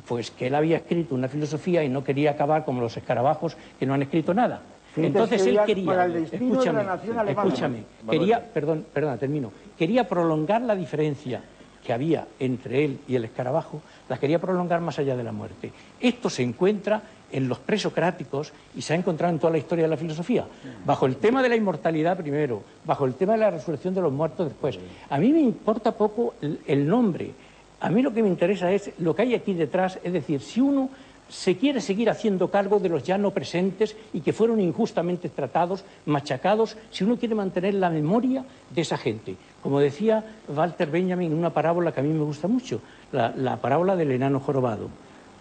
pues que él había escrito una filosofía y no quería acabar como los escarabajos que no han escrito nada. Entonces él quería escúchame, quería, perdón, perdón, termino, quería prolongar la diferencia que había entre él y el escarabajo, la quería prolongar más allá de la muerte. Esto se encuentra en los presocráticos y se ha encontrado en toda la historia de la filosofía. Bajo el tema de la inmortalidad primero, bajo el tema de la resurrección de los muertos después. A mí me importa poco el, nombre. A mí lo que me interesa es lo que hay aquí detrás, es decir, si uno se quiere seguir haciendo cargo de los ya no presentes y que fueron injustamente tratados, machacados, si uno quiere mantener la memoria de esa gente. Como decía Walter Benjamin en una parábola que a mí me gusta mucho, la, la parábola del enano jorobado.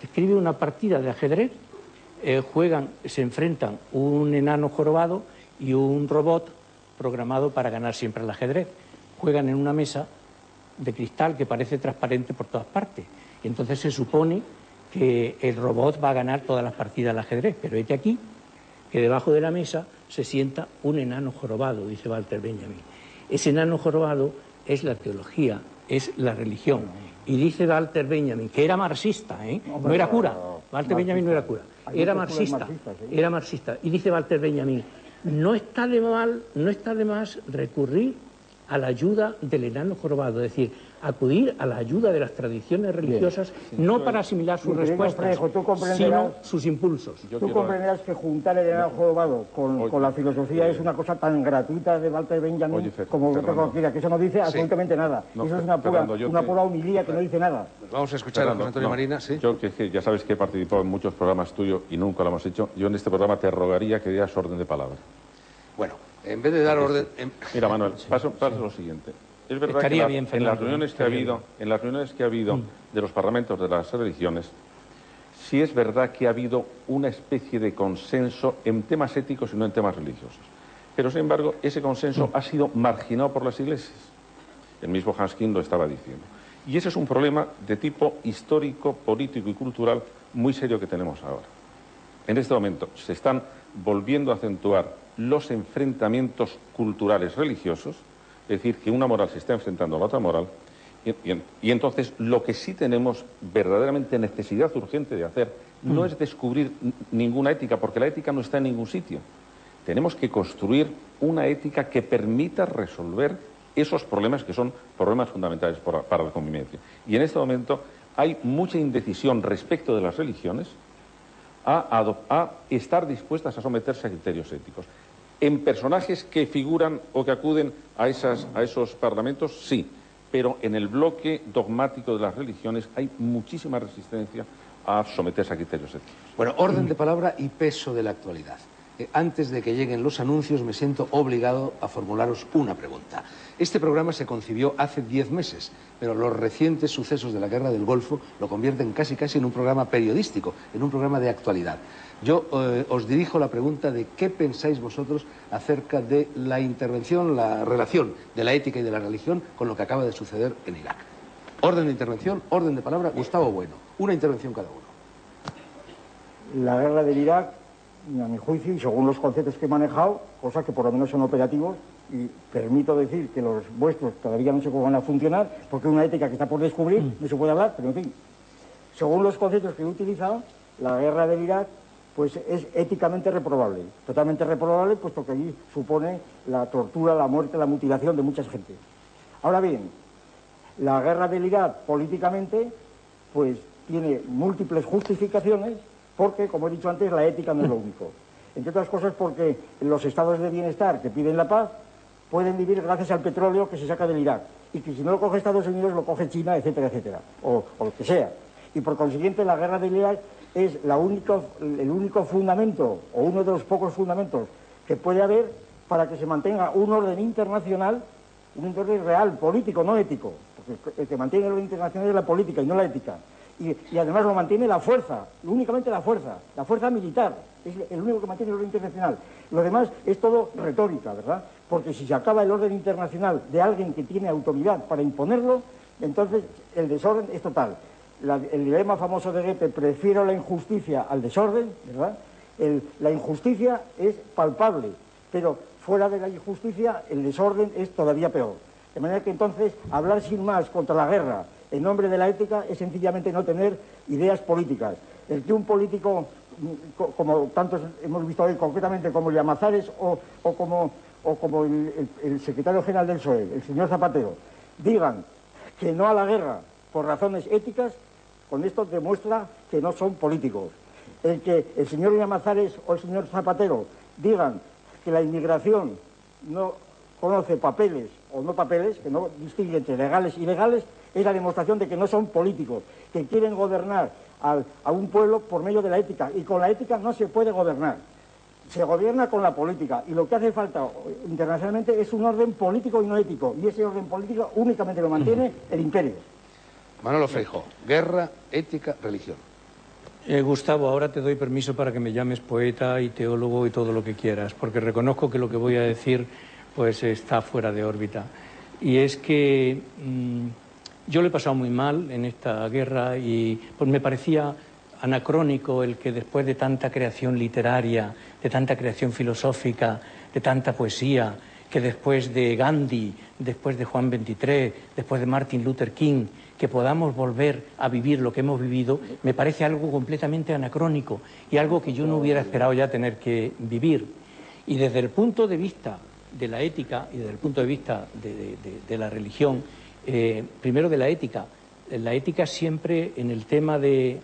Escribe una partida de ajedrez, eh, juegan, se enfrentan un enano jorobado y un robot programado para ganar siempre el ajedrez. Juegan en una mesa de cristal que parece transparente por todas partes. Y entonces se supone que el robot va a ganar todas las partidas del ajedrez. Pero este aquí, que debajo de la mesa se sienta un enano jorobado, dice Walter Benjamin. Ese enano jorobado es la teología, es la religión. Y dice Walter Benjamin, que era marxista, ¿eh? no era cura. Walter Benjamin no era cura, era marxista. Era marxista. Y dice Walter Benjamin, no está de mal, no está de más recurrir a la ayuda del enano jorobado, es decir, acudir a la ayuda de las tradiciones religiosas, no para asimilar sus respuestas, Frejo, tú comprenderás- sino sus impulsos. Yo Tú quiero- comprenderás que juntar el enano jorobado con, Oye, con la filosofía es una cosa tan gratuita de Walter Benjamin Oye, Fer- como Fernando. cualquiera, que eso no dice absolutamente nada. No, eso es una pura, Fernando, una pura humilía que no dice nada. Vamos a escuchar a Fernando, José Antonio no, Marina, ¿sí? Yo, que, ya sabes que he participado en muchos programas tuyos y nunca lo hemos hecho. Yo en este programa te rogaría que dieras orden de palabra. Bueno, en vez de dar orden... en- Mira, Manuel, (laughs) paso, paso lo siguiente. Es verdad Estaría que la- bien, en las reuniones que ha habido, en las reuniones que ha habido Mm. de los parlamentos de las religiones, sí es verdad que ha habido una especie de consenso en temas éticos y no en temas religiosos. Pero, sin embargo, ese consenso Mm. ha sido marginado por las iglesias. El mismo Hanskin lo estaba diciendo. Y ese es un problema de tipo histórico, político y cultural muy serio que tenemos ahora. En este momento se están volviendo a acentuar los enfrentamientos culturales religiosos, es decir, que una moral se está enfrentando a la otra moral, y, y- y entonces lo que sí tenemos verdaderamente necesidad urgente de hacer no es descubrir ninguna ética, porque la ética no está en ningún sitio. Tenemos que construir una ética que permita resolver esos problemas que son problemas fundamentales para, para la convivencia. Y en este momento hay mucha indecisión respecto de las religiones, a estar dispuestas a someterse a criterios éticos. En personajes que figuran o que acuden a, esos parlamentos, sí, pero en el bloque dogmático de las religiones hay muchísima resistencia a someterse a criterios éticos. Bueno, orden de palabra y peso de la actualidad. Eh, antes de que lleguen los anuncios, me siento obligado a formularos una pregunta. Este programa se concibió hace diez meses, pero los recientes sucesos de la Guerra del Golfo lo convierten casi casi en un programa periodístico, en un programa de actualidad. Yo eh, os dirijo la pregunta de qué pensáis vosotros acerca de la intervención, la relación de la ética y de la religión con lo que acaba de suceder en Irak. Orden de intervención, orden de palabra, Gustavo Bueno. Una intervención cada uno. La guerra del Irak, a mi juicio, y según los conceptos que he manejado, cosas que por lo menos son operativos, y permito decir que los vuestros todavía no sé cómo van a funcionar, porque una ética que está por descubrir, no se puede hablar, pero en fin. Según los conceptos que he utilizado, la guerra del Irak pues es éticamente reprobable, totalmente reprobable, puesto que allí supone la tortura, la muerte, la mutilación de mucha gente. Ahora bien, la guerra del Irak políticamente pues tiene múltiples justificaciones porque, como he dicho antes, la ética no es lo único. Entre otras cosas porque los estados de bienestar que piden la paz pueden vivir gracias al petróleo que se saca del Irak y que si no lo coge Estados Unidos lo coge China, etcétera, etcétera, o, o lo que sea. Y por consiguiente la guerra del Irak es la el único fundamento o uno de los pocos fundamentos que puede haber para que se mantenga un orden internacional, un orden real, político, no ético, porque el que mantiene el orden internacional es la política y no la ética. Y, y además lo mantiene la fuerza, únicamente la fuerza, la fuerza militar, es el único que mantiene el orden internacional. Lo demás es todo retórica, ¿verdad? Porque si se acaba el orden internacional de alguien que tiene autoridad para imponerlo, entonces el desorden es total. La- el dilema famoso de Goethe, prefiero la injusticia al desorden, ¿verdad? La injusticia es palpable, pero fuera de la injusticia el desorden es todavía peor. De manera que entonces hablar sin más contra la guerra en nombre de la ética es sencillamente no tener ideas políticas. El que un político, mm, co- como tantos hemos visto hoy, concretamente como Llamazares o, como, el- el secretario general del PSOE, el señor Zapatero, digan que no a la guerra por razones éticas, con esto demuestra que no son políticos. El que el señor Llamazares o el señor Zapatero digan que la inmigración no conoce papeles o no papeles, que no distingue entre legales y ilegales, es la demostración de que no son políticos, que quieren gobernar al- a un pueblo por medio de la ética. Y con la ética no se puede gobernar. Se gobierna con la política. Y lo que hace falta eh, internacionalmente es un orden político y no ético. Y ese orden político únicamente lo mantiene el imperio. Manolo Feijóo, guerra, ética, religión. Eh, Gustavo, ahora te doy permiso para que me llames poeta y teólogo y todo lo que quieras, porque reconozco que lo que voy a decir pues está fuera de órbita. Y es que mm, yo lo he pasado muy mal en esta guerra y pues me parecía anacrónico el que después de tanta creación literaria, de tanta creación filosófica, de tanta poesía, que después de Gandhi, después de Juan XXIII, después de Martin Luther King, que podamos volver a vivir lo que hemos vivido, me parece algo completamente anacrónico y algo que yo no hubiera esperado ya tener que vivir. Y desde el punto de vista de la ética y desde el punto de vista de, la religión, eh, primero de la ética. La ética siempre en el tema de,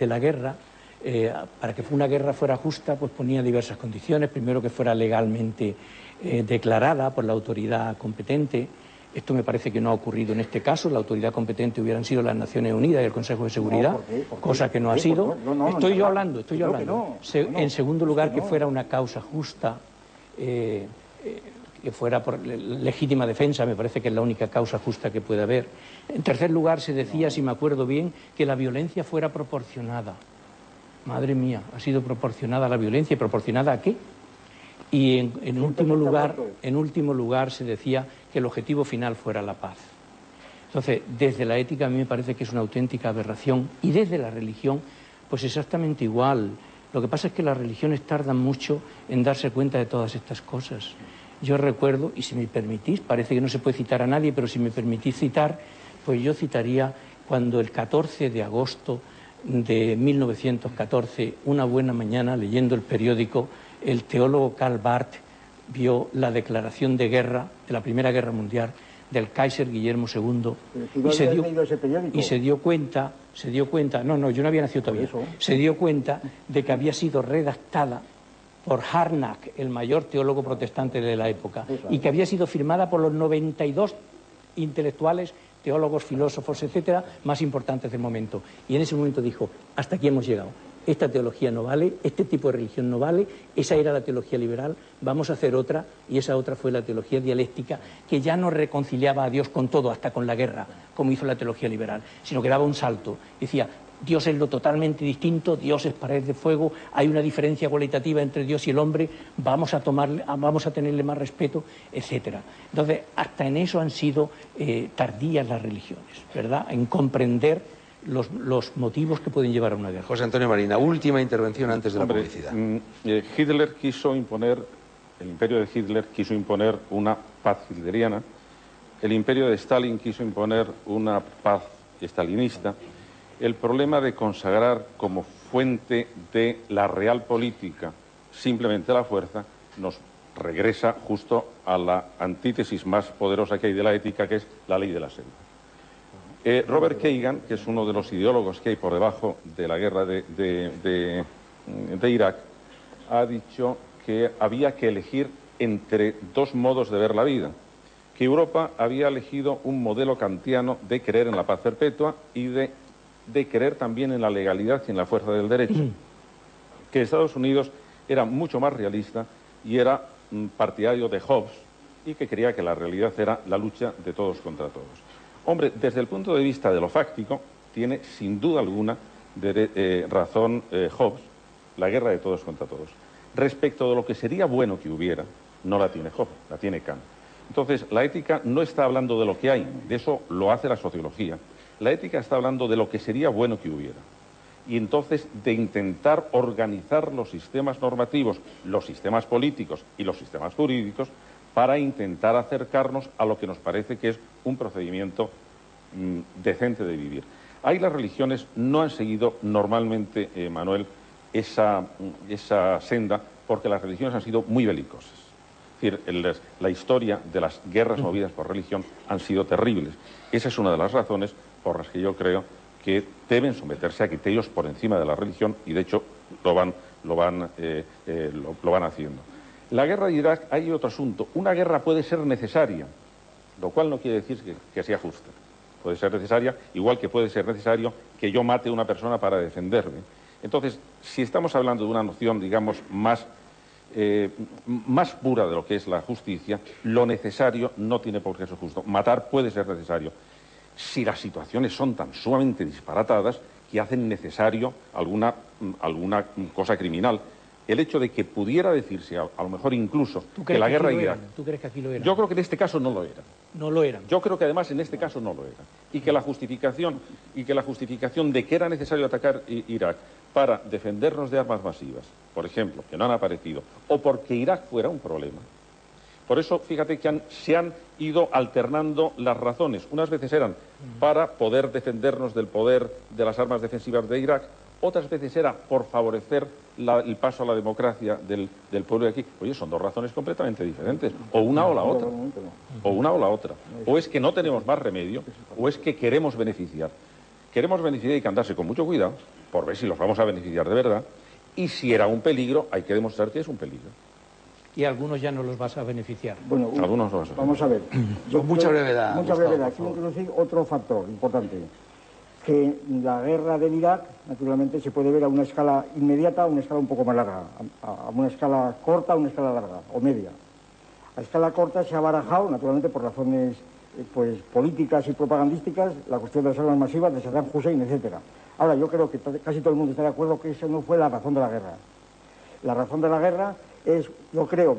la guerra, eh, para que una guerra fuera justa, pues ponía diversas condiciones. Primero que fuera legalmente eh, declarada por la autoridad competente. Esto me parece que no ha ocurrido en este caso. La autoridad competente hubieran sido las Naciones Unidas y el Consejo de Seguridad, cosa que no ha sido. estoy yo hablando, estoy yo hablando. en segundo lugar, que fuera una causa justa eh, eh, que fuera por legítima defensa, me parece que es la única causa justa que puede haber. En tercer lugar, se decía, si me acuerdo bien, que la violencia fuera proporcionada. Madre mía, ha sido proporcionada la violencia. ¿Y proporcionada a qué? Y en, último lugar, en último lugar se decía que el objetivo final fuera la paz. Entonces, desde la ética a mí me parece que es una auténtica aberración y desde la religión, pues exactamente igual. Lo que pasa es que las religiones tardan mucho en darse cuenta de todas estas cosas. Yo recuerdo, y si me permitís, parece que no se puede citar a nadie, pero si me permitís citar, pues yo citaría cuando el 14 de agosto de 1914, una buena mañana, leyendo el periódico, el teólogo Karl Barth vio la declaración de guerra, de la Primera Guerra Mundial, del Kaiser Guillermo II y se, dio, y se dio cuenta, se dio cuenta, no, no, yo no había nacido todavía, se dio cuenta de que había sido redactada por Harnack, el mayor teólogo protestante de la época, y que había sido firmada por los 92 intelectuales, teólogos, filósofos, etcétera, más importantes del momento. Y en ese momento dijo, hasta aquí hemos llegado esta teología no vale, este tipo de religión no vale, esa era la teología liberal, vamos a hacer otra, y esa otra fue la teología dialéctica, que ya no reconciliaba a Dios con todo, hasta con la guerra, como hizo la teología liberal, sino que daba un salto. Decía, Dios es lo totalmente distinto, Dios es pared de fuego, hay una diferencia cualitativa entre Dios y el hombre, vamos a, tomarle, vamos a tenerle más respeto, etcétera. Entonces, hasta en eso han sido eh, tardías las religiones, ¿verdad? En comprender los, motivos que pueden llevar a una guerra. José Antonio Marina, última intervención antes de la publicidad. Mm, eh, Hitler quiso imponer, el imperio de Hitler quiso imponer una paz hitleriana, el imperio de Stalin quiso imponer una paz stalinista. El problema de consagrar como fuente de la real política simplemente la fuerza nos regresa justo a la antítesis más poderosa que hay de la ética, que es la ley de la selva. Eh, Robert Kagan, que es uno de los ideólogos que hay por debajo de la guerra de, Irak, ha dicho que había que elegir entre dos modos de ver la vida, que Europa había elegido un modelo kantiano de creer en la paz perpetua y de, de creer también en la legalidad y en la fuerza del derecho, que Estados Unidos era mucho más realista y era mm, partidario de Hobbes y que creía que la realidad era la lucha de todos contra todos. Hombre, desde el punto de vista de lo fáctico, tiene sin duda alguna eh, razón eh, Hobbes, la guerra de todos contra todos. Respecto de lo que sería bueno que hubiera, no la tiene Hobbes, la tiene Kant. Entonces, la ética no está hablando de lo que hay, de eso lo hace la sociología. La ética está hablando de lo que sería bueno que hubiera. Y entonces de intentar organizar los sistemas normativos, los sistemas políticos y los sistemas jurídicos para intentar acercarnos a lo que nos parece que es un procedimiento mm, decente de vivir. Ahí las religiones no han seguido normalmente, eh, Manuel, esa, mm, esa, senda porque las religiones han sido muy belicosas. Es decir, la historia de las guerras movidas por religión han sido terribles. Esa es una de las razones por las que yo creo que deben someterse a criterios por encima de la religión y, de hecho, lo van, lo van, eh, eh, lo van haciendo. La guerra de Irak hay otro asunto. Una guerra puede ser necesaria, lo cual no quiere decir que, sea justa. Puede ser necesaria, igual que puede ser necesario que yo mate a una persona para defenderme. Entonces, si estamos hablando de una noción, digamos, más, eh, más pura de lo que es la justicia, lo necesario no tiene por qué ser justo. Matar puede ser necesario. Si las situaciones son tan sumamente disparatadas que hacen necesario alguna, alguna cosa criminal el hecho de que pudiera decirse, a, lo mejor incluso, que la guerra de Irak... ¿Tú crees que aquí lo era? Yo creo que en este caso no lo era. No lo era. Yo creo que además en este caso no lo era. Y que la justificación, y que la justificación de que era necesario atacar Irak para defendernos de armas masivas, por ejemplo, que no han aparecido, o porque Irak fuera un problema. Por eso, fíjate que se han ido alternando las razones. Unas veces eran para poder defendernos del poder de las armas defensivas de Irak, otras veces era por favorecer la- el paso a la democracia del, del pueblo de aquí. Oye, son dos razones completamente diferentes. O una o la otra. O una o la otra. O es que no tenemos más remedio, o es que queremos beneficiar. Queremos beneficiar y hay que andarse con mucho cuidado, por ver si los vamos a beneficiar de verdad. Y si era un peligro, hay que demostrar que es un peligro. Y algunos ya no los vas a beneficiar. Bueno, un- Algunos no vas a vamos a ver. Yo mucha brevedad, Mucha Gustavo, brevedad. otro factor importante. Que la guerra del Irak, naturalmente, se puede ver a una escala inmediata, a una escala un poco más larga. A, una escala corta, a una escala larga, o media. A escala corta se ha barajado, naturalmente, por razones eh, pues, políticas y propagandísticas, la cuestión de las armas masivas, de Saddam Hussein, etcétera. Ahora, yo creo que casi todo el mundo está de acuerdo que eso no fue la razón de la guerra. La razón de la guerra es, yo creo,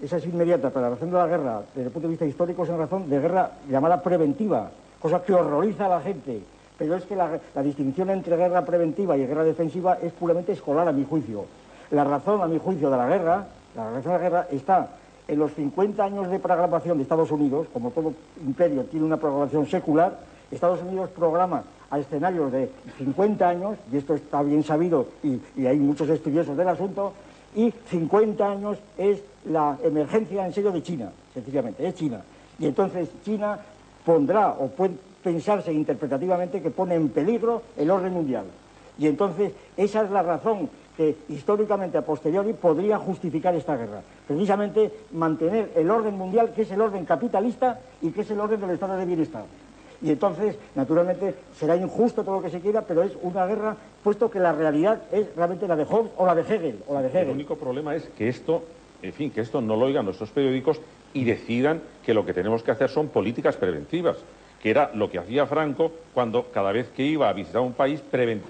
esa es inmediata, pero la razón de la guerra, desde el punto de vista histórico, es una razón de guerra llamada preventiva, cosa que horroriza a la gente. Pero es que la, distinción entre guerra preventiva y guerra defensiva es puramente escolar, a mi juicio. La razón, a mi juicio, de la guerra, la razón de la guerra está en los 50 años de programación de Estados Unidos, como todo imperio tiene una programación secular, Estados Unidos programa a escenarios de 50 años, y esto está bien sabido y, y hay muchos estudiosos del asunto, y 50 años es la emergencia en serio de China, sencillamente, es China. Y entonces China pondrá o puede pensarse interpretativamente que pone en peligro el orden mundial. Y entonces esa es la razón que históricamente a posteriori podría justificar esta guerra. Precisamente mantener el orden mundial, que es el orden capitalista y que es el orden del estado de bienestar. Y entonces, naturalmente, será injusto todo lo que se quiera, pero es una guerra, puesto que la realidad es realmente la de Hobbes o la de Hegel. O la de El Hegel. único problema es que esto, en fin, que esto no lo oigan nuestros periódicos y decidan que lo que tenemos que hacer son políticas preventivas, que era lo que hacía Franco cuando cada vez que iba a visitar un país,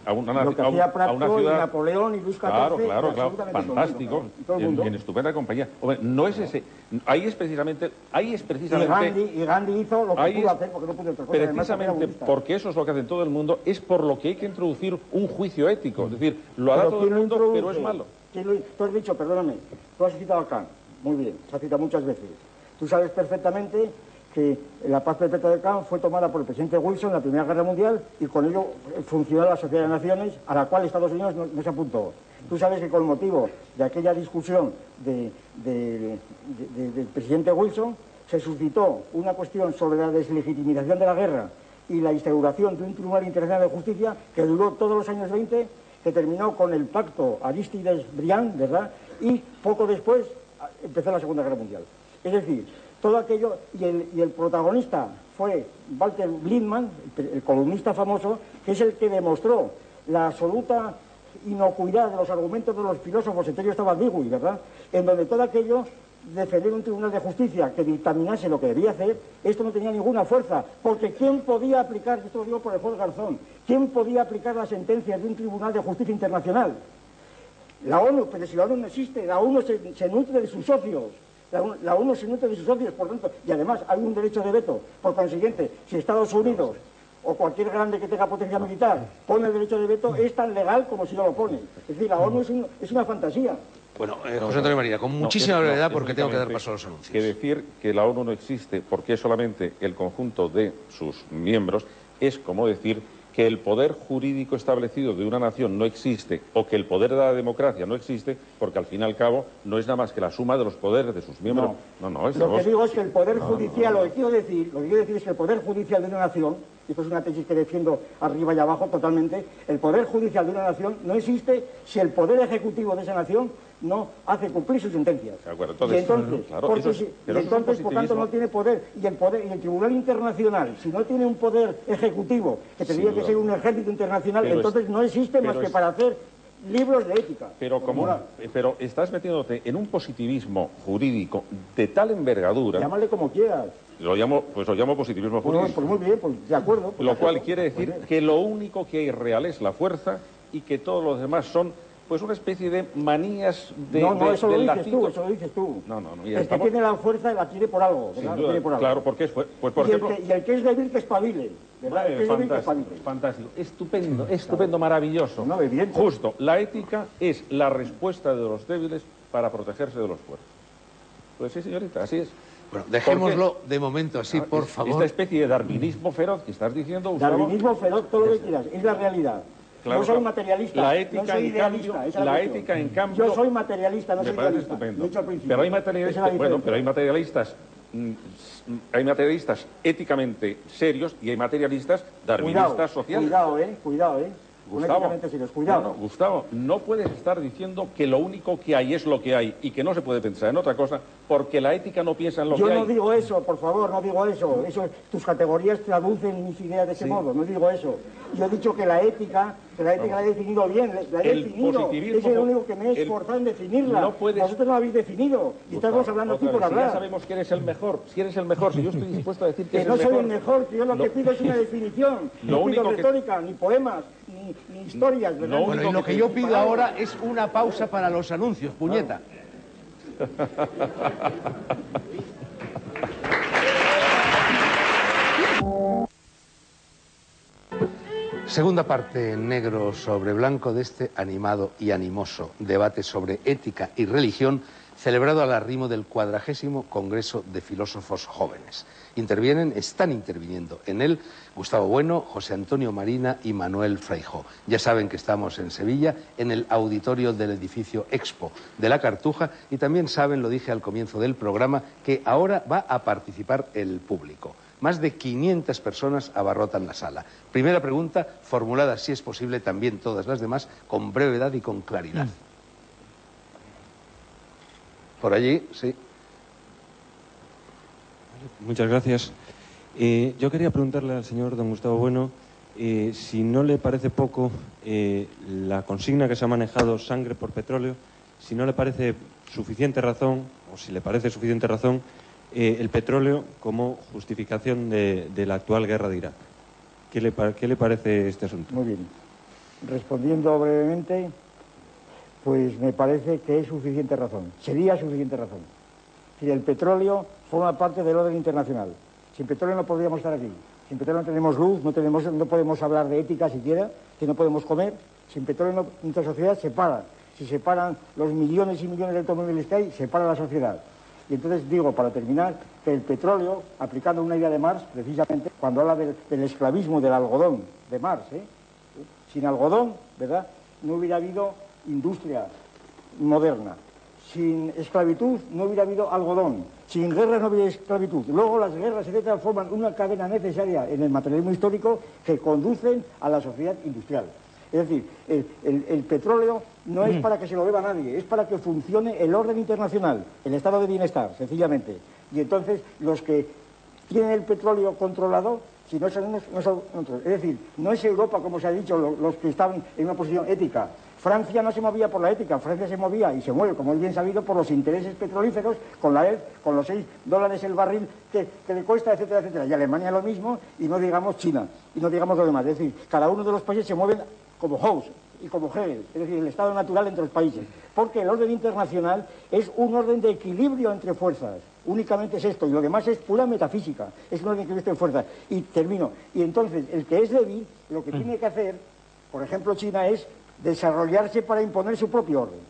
a una, Lo que a hacía a una Pratko y ciudad... Napoleón y Luis XIV. Claro, claro, y claro, fantástico, claro, y en, en estupenda compañía. Hombre, no es ese, ahí es precisamente, ahí es Y precisamente... Gandhi, y Gandhi hizo lo que pudo hacer, porque no pudo otra cosa. además, Precisamente budista. porque eso es lo que hacen todo el mundo, es por lo que hay que introducir un juicio ético. Es decir, lo hará Pero todo el ¿quién lo mundo, introduce? pero es malo. ¿Quién lo- Tú has dicho, perdóname, tú has citado a Kant. Muy bien, se ha citado muchas veces. Tú sabes perfectamente que la paz perpetua de Kant fue tomada por el presidente Wilson en la Primera Guerra Mundial y con ello funcionó la Sociedad de Naciones, a la cual Estados Unidos no, se apuntó. Tú sabes que con motivo de aquella discusión de- de- de- de- del presidente Wilson se suscitó una cuestión sobre la deslegitimización de la guerra y la instauración de un Tribunal Internacional de Justicia que duró todos los años 20, que terminó con el pacto Aristides-Briand, ¿verdad? Y poco después empezó la Segunda Guerra Mundial. Es decir, todo aquello, y el, y el protagonista fue Walter Blindman, el, columnista famoso, que es el que demostró la absoluta inocuidad de los argumentos de los filósofos, entre ellos estaba Dewey, ¿verdad? En donde todo aquello defender un tribunal de justicia que dictaminase lo que debía hacer, esto no tenía ninguna fuerza, porque ¿quién podía aplicar, esto lo digo por el juez Garzón, quién podía aplicar las sentencias de un tribunal de justicia internacional? La ONU, pero si la ONU no existe, la ONU se nutre de sus socios. La ONU, la ONU se nutre de sus socios, por tanto, y además hay un derecho de veto. Por consiguiente, si Estados Unidos o cualquier grande que tenga potencia militar pone el derecho de veto, es tan legal como si no lo pone. Es decir, la ONU es, un- es una fantasía. Bueno, eh, José Antonio María, con No, muchísima es- no, brevedad porque tengo que dar paso a los anuncios. Que decir que la ONU no existe porque es solamente el conjunto de sus miembros es como decir que el poder jurídico establecido de una nación no existe o que el poder de la democracia no existe porque al fin y al cabo no es nada más que la suma de los poderes de sus miembros. No, no, Lo estamos- que digo es que el Poder Judicial, lo que quiero decir, lo que quiero decir es que el Poder Judicial de una nación, y esto es una tesis que defiendo arriba y abajo totalmente, el Poder Judicial de una nación no existe si el Poder Ejecutivo de esa nación no hace cumplir sus sentencias. De acuerdo, entonces, y entonces, claro, porque es- y entonces por tanto, no tiene poder. Y el, poder, y el Tribunal Internacional, si no tiene un poder ejecutivo, que tendría que ser un ejército internacional, Pero es- entonces no existe más que para hacer libros de ética. Pero, como, Moral. pero estás metiéndote en un positivismo jurídico de tal envergadura, Llámale como quieras. lo llamo, pues lo llamo positivismo jurídico. pues muy bien, pues de acuerdo. pues Lo cual quiere decir que lo único que hay real es la fuerza y que todos los demás son pues una especie de manías de, no, no, de- eso lo dices tú, eso lo dices tú. No, no, no, El que tiene la fuerza la tiene por algo, Sin ¿verdad? La duda, tiene por algo. claro, porque es, pues por y, el ejemplo, que, y el que es débil que espabile, ¿verdad? El que es débil que fantástico, espabile. fantástico, estupendo, estupendo, maravilloso. No, evidente. Justo, la ética es la respuesta de los débiles para protegerse de los fuertes. Pues sí, señorita, así es. Bueno, dejémoslo de momento así, por Es- favor. Esta especie de darwinismo feroz que estás diciendo, Darwinismo feroz, todo lo que quieras, es la realidad. Claro. No soy materialista. La ética, no soy en idealista. cambio, esa es la ética, en cambio... Yo soy materialista, no soy idealista. estupendo. Pero hay materialistas, bueno, pero hay materialistas, mm, hay materialistas éticamente serios y hay materialistas darwinistas Cuidado, sociales. cuidado, eh, cuidado, eh. Cuidado. no, no, Gustavo, no puedes estar diciendo que lo único que hay es lo que hay y que no se puede pensar en otra cosa porque la ética no piensa en lo Yo que no hay. digo eso, por favor, no digo eso. eso. Tus categorías traducen mis ideas de ese modo, no digo eso. Yo he dicho que la ética, que la ética la he definido bien, la he El definido. Es el único que me he esforzado en definirla. no puedes- Vosotros no la habéis definido. Y estamos Gustavo, hablando aquí por si Ya hablar. sabemos que eres el mejor, si eres el mejor, si yo estoy dispuesto a decir que, Que eres no el soy mejor. el mejor, que yo lo, que pido es una (laughs) definición. Lo no único pido que- retórica, ni poemas, ni, ni historias, ¿verdad? Lo Bueno, y único lo que yo pido ahora es una pausa para los anuncios, puñeta. (laughs) Segunda parte, negro sobre blanco, de este animado y animoso debate sobre ética y religión, celebrado al arrimo del cuadragésimo Congreso de Filósofos Jóvenes. Intervienen, están interviniendo en él Gustavo Bueno, José Antonio Marina y Manuel Fraijó. Ya saben que estamos en Sevilla, en el auditorio del edificio Expo de la Cartuja, y también saben, lo dije al comienzo del programa, que ahora va a participar el público. Más de 500 personas abarrotan la sala. Primera pregunta, formulada, si es posible, también todas las demás, con brevedad y con claridad. Por allí, sí. Muchas gracias. Eh, yo quería preguntarle al señor don Gustavo Bueno eh, si no le parece poco eh, la consigna que se ha manejado sangre por petróleo, si no le parece suficiente razón, o si le parece suficiente razón, eh, el petróleo como justificación de, de la actual guerra de Irak. ¿Qué le, qué le parece este asunto? Muy bien. Respondiendo brevemente, pues me parece que es suficiente razón. Sería suficiente razón. Si el petróleo forma parte del orden internacional. Sin petróleo no podríamos estar aquí. Sin petróleo no tenemos luz, no, tenemos, no podemos hablar de ética siquiera, que no podemos comer. Sin petróleo nuestra sociedad se para. Si se paran los millones y millones de automóviles que hay, se para la sociedad. Y entonces digo, para terminar, que el petróleo, aplicando una idea de Marx, precisamente, cuando habla del, del esclavismo del algodón de Marx, ¿eh? Sin algodón, ¿verdad? No hubiera habido industria moderna. Sin esclavitud no hubiera habido algodón. Sin guerra no hubiera esclavitud. Luego las guerras, etcétera, forman una cadena necesaria en el materialismo histórico que conducen a la sociedad industrial. Es decir, el, el- el petróleo no es para que se lo beba nadie, es para que funcione el orden internacional, el estado de bienestar, sencillamente. Y entonces los que tienen el petróleo controlado, si no son unos, no son otros. Es decir, no es Europa, como se ha dicho, lo- los que estaban en una posición ética. Francia no se movía por la ética, Francia se movía y se mueve, como es bien sabido, por los intereses petrolíferos, con la EF, con los 6 dólares el barril que, le cuesta, etcétera, etcétera. Y Alemania lo mismo, y no digamos China, y no digamos lo demás. Es decir, cada uno de los países se mueven como host y como Hegel, es decir, el estado natural entre los países. Porque el orden internacional es un orden de equilibrio entre fuerzas. Únicamente es esto, y lo demás es pura metafísica. Es un orden de equilibrio entre fuerzas. Y termino. Y entonces, el que es débil, lo que tiene que hacer, por ejemplo, China, es desarrollarse para imponer su propio orden.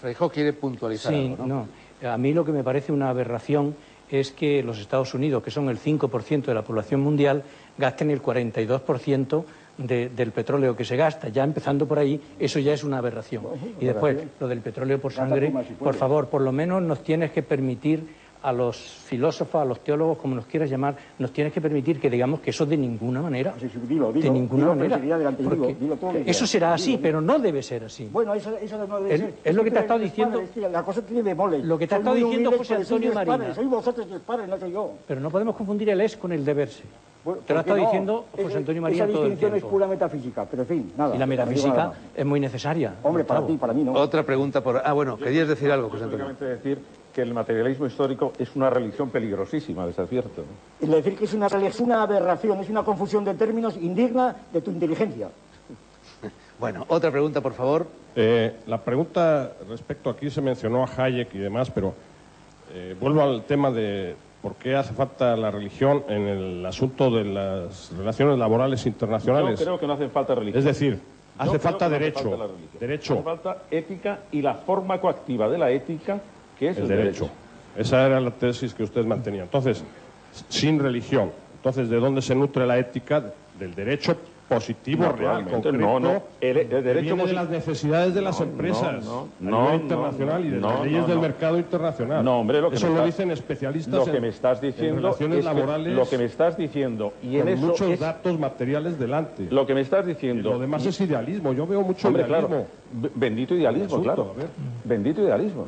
Feijó quiere puntualizar Sí, algo, ¿no? no. A mí lo que me parece una aberración es que los Estados Unidos, que son el 5% de la población mundial, gasten el 42% de- del petróleo que se gasta. Ya empezando por ahí, eso ya es una aberración. Y después, lo del petróleo por sangre, por favor, por lo menos nos tienes que permitir a los filósofos, a los teólogos, como nos quieras llamar, nos tienes que permitir que digamos que eso de ninguna manera. Sí, sí, dilo, de dilo, ninguna dilo, manera. eso será así, Dilo, pero no debe ser así. Bueno, eso, eso no debe Es- ser. es lo que te ha estado diciendo- la cosa tiene bemoles. Lo que te ha estado diciendo José Antonio Marina. Soy vosotros Dios Padre, no soy yo. Pero no podemos confundir el es con el deberse. Bueno, Te lo ha ¿por qué estado no? diciendo Esa- José Antonio María Esa todo el distinción es tiempo. pura metafísica, pero en fin, nada. Y la metafísica nada es muy necesaria. Hombre, para ti, para mí no. Otra pregunta por... Ah, bueno, querías decir algo, José Antonio. Decir que el materialismo histórico es una religión peligrosísima, les advierto. Y decir que es una, es una aberración, es una confusión de términos indigna de tu inteligencia. (laughs) Bueno, otra pregunta, por favor. Eh, la pregunta respecto aquí se mencionó a Hayek y demás, pero eh, vuelvo al tema de por qué hace falta la religión en el asunto de las relaciones laborales internacionales. Yo creo que no hace falta religión. Es decir, hace falta no hace derecho. falta derecho, Hace falta ética y la forma coactiva de la ética, es el, el derecho. Esa era la tesis que usted mantenía. Entonces, sin religión. Entonces, ¿de dónde se nutre la ética? Del derecho positivo No, real, concreto, no, no. El- derecho viene de las necesidades de las No, empresas no, a nivel no, internacional y de las leyes del mercado internacional. No, hombre, lo que eso me lo estás- dicen especialistas Lo que en- me estás en diciendo relaciones es que laborales lo que me estás diciendo y en con eso muchos es datos materiales delante. lo que me estás Y diciendo. lo demás y- es idealismo. Yo veo mucho Hombre, idealismo. claro. Bendito idealismo, asunto, claro. Bendito idealismo.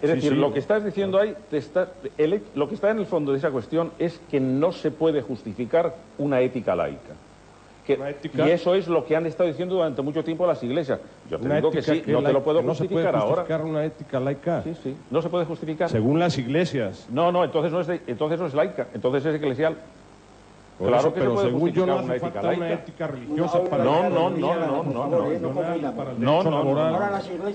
Es Sí, decir, sí. lo que estás diciendo ahí, te está- el- lo que está en el fondo de esa cuestión es que no se puede justificar una ética laica. Que- Una ética- y eso es lo que han estado diciendo durante mucho tiempo las iglesias. Yo te digo que sí, no te lo puedo que no se puede justificar ahora. justificar una ética laica. Sí, sí, no se puede justificar. Según las iglesias. No, no, entonces no es, de- entonces no es laica, entonces es eclesial. Por Claro eso, que se pero según yo no una hace ética falta una ética religiosa para No, no, no, no, no, no. internacional, para el No, no,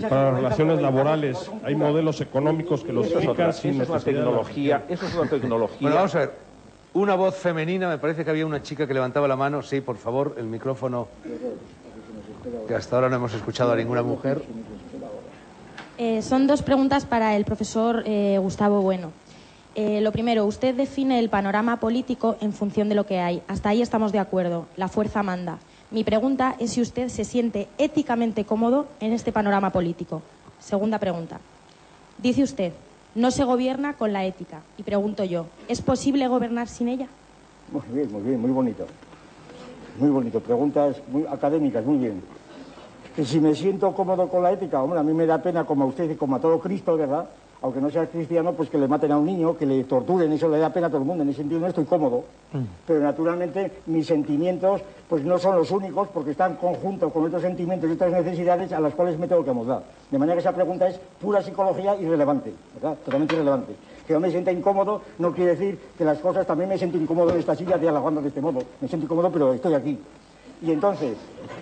para las relaciones laborales. Hay modelos económicos que los Eso es, otra, explican sin es una tecnología, eso es una tecnología. Bueno, vamos a ver. Una voz femenina, me parece que había una chica que levantaba la mano. Sí, por favor, el micrófono. Que hasta ahora no hemos escuchado a ninguna mujer. Eh, son dos preguntas para el profesor eh, Gustavo Bueno. Eh, lo primero, usted define el panorama político en función de lo que hay. Hasta ahí estamos de acuerdo. La fuerza manda. Mi pregunta es si usted se siente éticamente cómodo en este panorama político. Segunda pregunta. Dice usted, no se gobierna con la ética. Y pregunto yo, ¿es posible gobernar sin ella? Muy bien, muy bien, muy bonito. Muy bonito. Preguntas muy académicas, muy bien. Que si me siento cómodo con la ética, hombre, a mí me da pena, como a usted y como a todo Cristo, ¿verdad? Aunque no sea cristiano, pues que le maten a un niño, que le torturen, eso le da pena a todo el mundo. En ese sentido no estoy cómodo. Pero naturalmente mis sentimientos, pues no son los únicos, porque están conjuntos con otros sentimientos y otras necesidades a las cuales me tengo que amoldar. De manera que esa pregunta es pura psicología irrelevante, ¿verdad? Totalmente irrelevante. Que yo me sienta incómodo no quiere decir que las cosas también me siento incómodo en esta silla de alabando de este modo. Me siento incómodo, pero estoy aquí. Y entonces,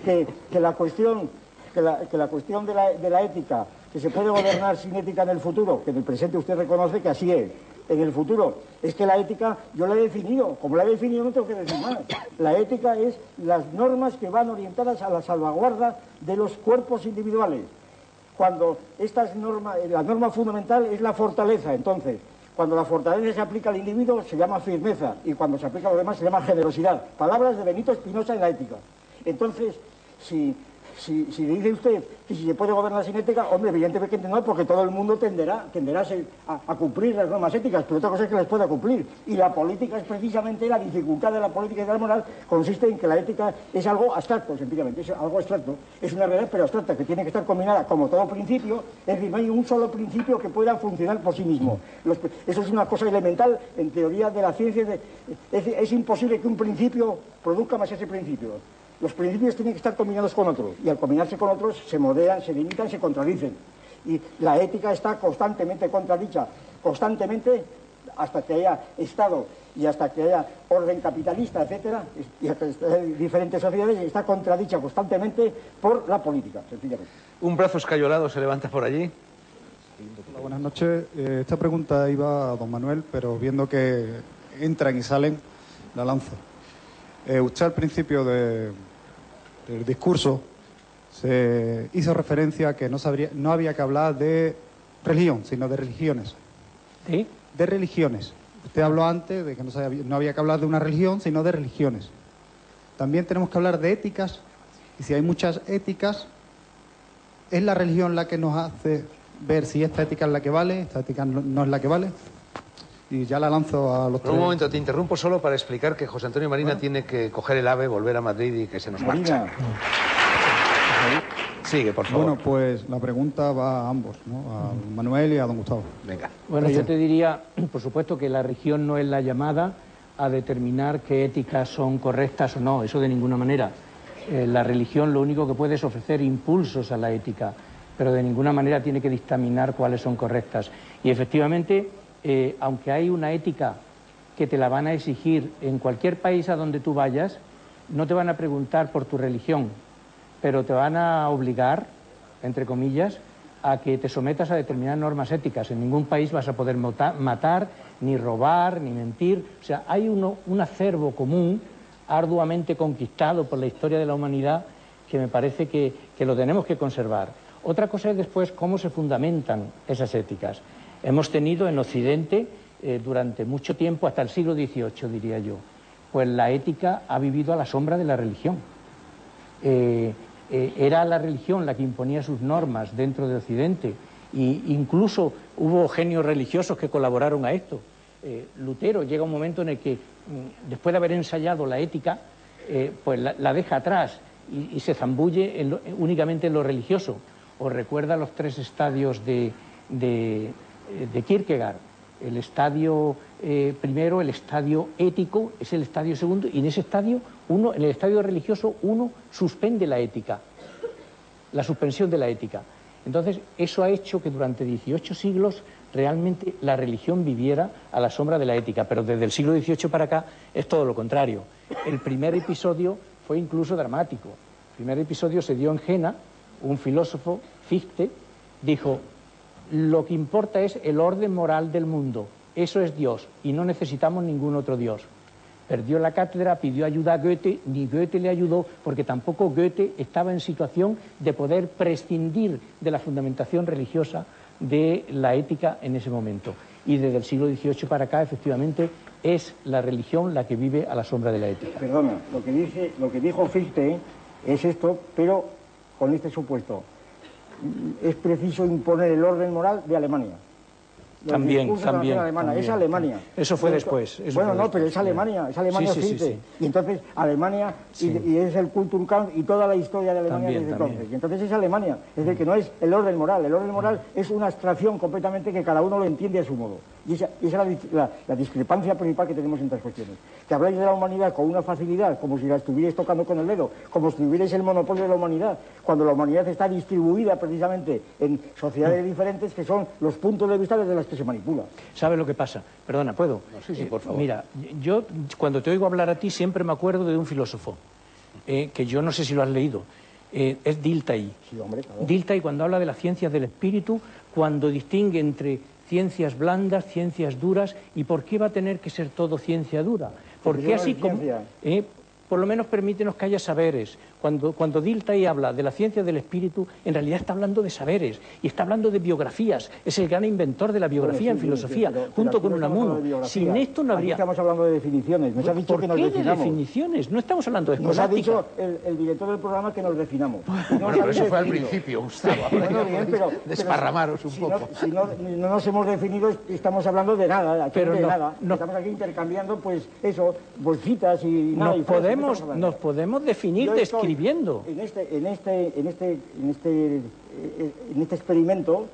que, que la cuestión, que la, que la cuestión de, la, de la ética, que se puede gobernar sin ética en el futuro, que en el presente usted reconoce que así es, en el futuro, es que la ética yo la he definido, como la he definido no tengo que decir más. La ética es las normas que van orientadas a la salvaguarda de los cuerpos individuales. Cuando estas normas, la norma fundamental es la fortaleza, entonces, cuando la fortaleza se aplica al individuo se llama firmeza y cuando se aplica a los demás se llama generosidad. Palabras de Benito Espinosa en la ética. Entonces, si, si, dice usted que si se puede gobernar sin ética, hombre, evidentemente no, porque todo el mundo tenderá, tenderá a, cumplir las normas éticas, pero otra cosa es que las pueda cumplir. Y la política es precisamente la dificultad de la política y de la moral, consiste en que la ética es algo abstracto, sencillamente, es algo abstracto. Es una realidad, pero abstracta, que tiene que estar combinada como todo principio, es decir, no hay un solo principio que pueda funcionar por sí mismo. Eso es una cosa elemental en teoría de la ciencia. es, es imposible que un principio produzca más ese principio. Los principios tienen que estar combinados con otros y al combinarse con otros se modean, se limitan, se contradicen. Y la ética está constantemente contradicha, constantemente hasta que haya Estado y hasta que haya orden capitalista, etcétera, y hasta que haya diferentes sociedades, está contradicha constantemente por la política, sencillamente. Un brazo escayolado se levanta por allí. Hola, buenas noches. Eh, esta pregunta iba a don Manuel, pero viendo que entran y salen, la lanzo. Eh, usted al principio de- del discurso se hizo referencia a que no, sabría- no había que hablar de religión, sino de religiones. ¿Sí? De religiones. Usted habló antes de que no, se había, no había que hablar de una religión, sino de religiones. También tenemos que hablar de éticas, y si hay muchas éticas, ¿es la religión la que nos hace ver si esta ética es la que vale, esta ética no es la que vale? Y ya la lanzo a los Por un tres. momento, te interrumpo solo para explicar que José Antonio Marina tiene que coger el ave, volver a Madrid y que se nos marcha. Marina, Sigue, por favor. Bueno, pues la pregunta va a ambos, ¿no? A Manuel y a don Gustavo. Venga. Bueno, yo te diría, por supuesto, que la religión no es la llamada a determinar qué éticas son correctas o no, eso de ninguna manera. Eh, la religión lo único que puede es ofrecer impulsos a la ética, pero de ninguna manera tiene que dictaminar cuáles son correctas. Y efectivamente, eh, aunque hay una ética que te la van a exigir en cualquier país a donde tú vayas, no te van a preguntar por tu religión, pero te van a obligar, entre comillas, a que te sometas a determinadas normas éticas. En ningún país vas a poder matar, ni robar, ni mentir. O sea, hay uno- un acervo común arduamente conquistado por la historia de la humanidad que me parece que lo tenemos que conservar. Otra cosa es después cómo se fundamentan esas éticas. Hemos tenido en Occidente eh, durante mucho tiempo, hasta el siglo XVIII, diría yo, pues la ética ha vivido a la sombra de la religión. eh, eh, era la religión la que imponía sus normas dentro de Occidente. E incluso hubo genios religiosos que colaboraron a esto. Lutero llega un momento en el que, mm, después de haber ensayado la ética, pues la, deja atrás y, se zambulle únicamente en lo religioso. Os recuerda los tres estadios de, de Kierkegaard. El estadio primero, el estadio ético, es el estadio segundo, y en ese estadio uno, en el estadio religioso uno suspende la ética, la suspensión de la ética. Entonces, eso ha hecho que durante 18 siglos realmente la religión viviera a la sombra de la ética, pero desde el siglo XVIII para acá es todo lo contrario. El primer episodio fue incluso dramático. El primer episodio se dio en Jena, un filósofo, Fichte, dijo, lo que importa es el orden moral del mundo, eso es Dios, y no necesitamos ningún otro Dios perdió la cátedra, pidió ayuda a Goethe, ni Goethe le ayudó porque tampoco Goethe estaba en situación de poder prescindir de la fundamentación religiosa de la ética en ese momento. Y desde el siglo XVIII para acá, efectivamente, es la religión la que vive a la sombra de la ética. Perdona, lo que, dice, lo que dijo Fichte es esto, pero con este supuesto. Es preciso imponer el orden moral de Alemania. También, también, Es Alemania. Eso fue después. bueno, no, pero es Alemania, es Alemania sí, Y entonces Alemania, y, es el Kulturkampf y toda la historia de Alemania desde entonces. Y entonces es Alemania. Es decir, que no es el orden moral. El orden moral es una abstracción completamente que cada uno lo entiende a su modo. Y esa, es la, discrepancia principal que tenemos entre las cuestiones. Que habláis de la humanidad con una facilidad, como si la estuvierais tocando con el dedo, como si tuvierais el monopolio de la humanidad, cuando la humanidad está distribuida precisamente en sociedades diferentes que son los puntos de vista desde las que se manipula. ¿Sabe lo que pasa? Perdona, ¿puedo? sí, sí, por favor. mira, yo cuando te oigo hablar a ti siempre me acuerdo de un filósofo, eh, que yo no sé si lo has leído, eh, es Dilthey. Sí, hombre, Dilthey cuando habla de las ciencias del espíritu, cuando distingue entre ciencias blandas, ciencias duras, ¿y por qué va a tener que ser todo ciencia dura? Porque así como... Eh, por lo menos permítenos que haya saberes. Cuando, cuando Dilthey habla de la ciencia del espíritu, en realidad está hablando de saberes y está hablando de biografías. Es el gran inventor de la biografía en filosofía, junto con Unamuno. Sin esto no habría... Aquí estamos hablando de definiciones. Nos ha dicho ¿Por que nos qué definamos. de definiciones? No estamos hablando de Nos ha dicho el, director del programa que nos definamos. bueno, pero eso fue al principio, Gustavo. bueno, bien, pero, desparramaros un si poco. No, si no, no, nos hemos definido, estamos hablando de nada. pero de nada. Estamos aquí intercambiando, pues, eso, bolsitas y nada. Podemos, nos podemos definir describiendo. En este, en este, en este, en este, en este experimento,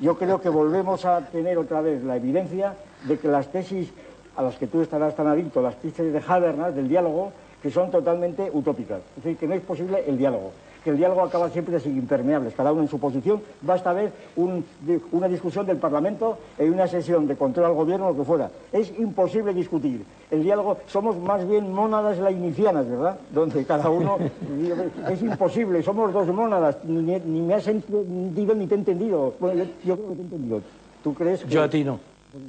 yo creo que volvemos a tener otra vez la evidencia de que las tesis a las que tú estarás tan adicto, las tesis de Habermas, del diálogo, que son totalmente utópicas. Es decir, que no es posible el diálogo que el diálogo acaba siempre así, impermeables, cada uno en su posición. Basta ver una discusión del Parlamento en una sesión de control al gobierno, lo que fuera. Es imposible discutir. El diálogo, somos más bien mónadas lainicianas, ¿verdad? Donde cada uno... (laughs) es imposible, somos dos mónadas, ni, me has entendido ni te he entendido. Bueno, yo, creo que te he entendido. ¿Tú crees que...? Yo a ti no.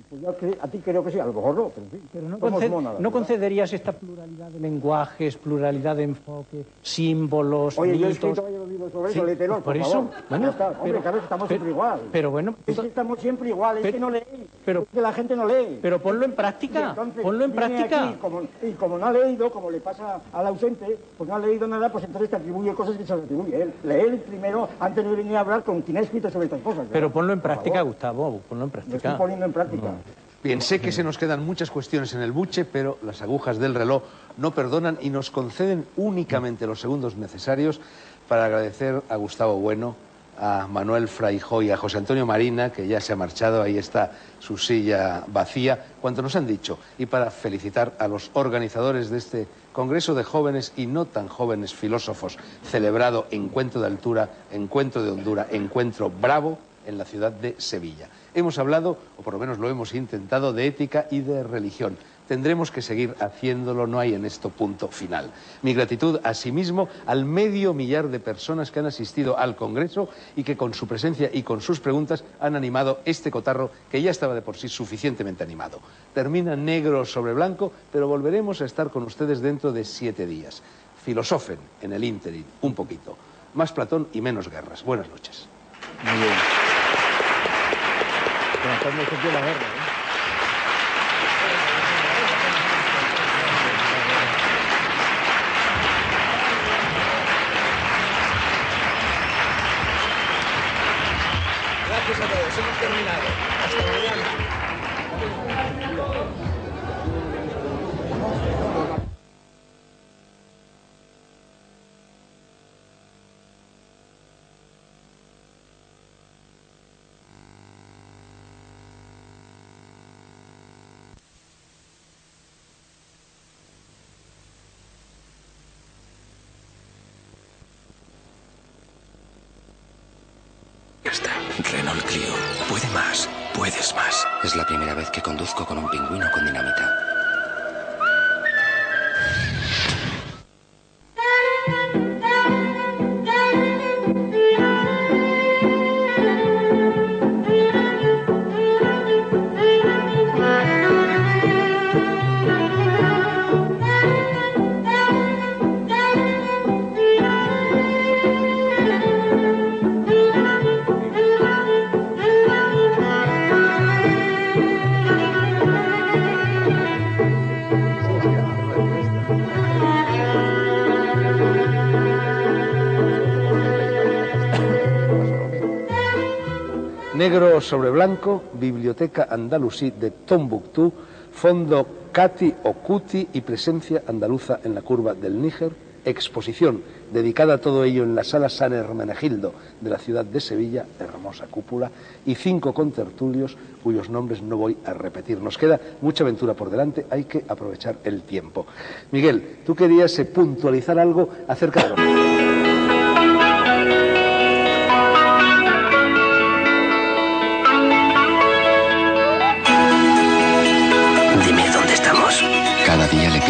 Pues yo a ti creo que sí, a lo mejor no, pero, sí, pero no, no concederías esta pluralidad de lenguajes, pluralidad de enfoque, símbolos, Oye, mitos... yo he escrito varios libros sobre eso, léetelo, por, por eso, favor. bueno, está. Hombre, pero, claro, estamos siempre igual. Pero bueno... Es que estamos siempre igual, es pero, que no leéis, pero, es que la gente no lee. Pero ponlo en práctica, entonces, ponlo en práctica. Aquí, como, y como no ha leído, como le pasa al ausente, pues no ha leído nada, pues entonces te atribuye cosas que se le atribuye él. Lee primero, antes de venir a hablar con quien ha escrito sobre estas cosas. ¿verdad? Pero ponlo en práctica, Gustavo, ponlo en práctica. Lo estoy poniendo en práctica. No. Bien, sé que se nos quedan muchas cuestiones en el buche, pero las agujas del reloj no perdonan y nos conceden únicamente los segundos necesarios para agradecer a Gustavo Bueno, a Manuel Fraijó y a José Antonio Marina, que ya se ha marchado, ahí está su silla vacía, cuanto nos han dicho, y para felicitar a los organizadores de este Congreso de Jóvenes y no tan jóvenes filósofos, celebrado Encuentro de Altura, Encuentro de Honduras, Encuentro Bravo en la ciudad de Sevilla. Hemos hablado, o por lo menos lo hemos intentado, de ética y de religión. Tendremos que seguir haciéndolo, no hay en esto punto final. Mi gratitud asimismo al medio millar de personas que han asistido al Congreso y que con su presencia y con sus preguntas han animado este cotarro que ya estaba de por sí suficientemente animado. Termina negro sobre blanco, pero volveremos a estar con ustedes dentro de siete días. Filosofen en el ínterin, un poquito. Más Platón y menos guerras. Buenas noches. Muy bien. Cuando se la guerra, ¿eh? Es la primera vez que conduzco con un pingüino con dinamita. Sobre blanco, Biblioteca Andalusí de Tombuctú, Fondo Cati o Cuti y presencia andaluza en la curva del Níger, exposición dedicada a todo ello en la sala San Hermenegildo de la ciudad de Sevilla, hermosa cúpula, y cinco contertulios cuyos nombres no voy a repetir. Nos queda mucha aventura por delante, hay que aprovechar el tiempo. Miguel, tú querías eh, puntualizar algo acerca de.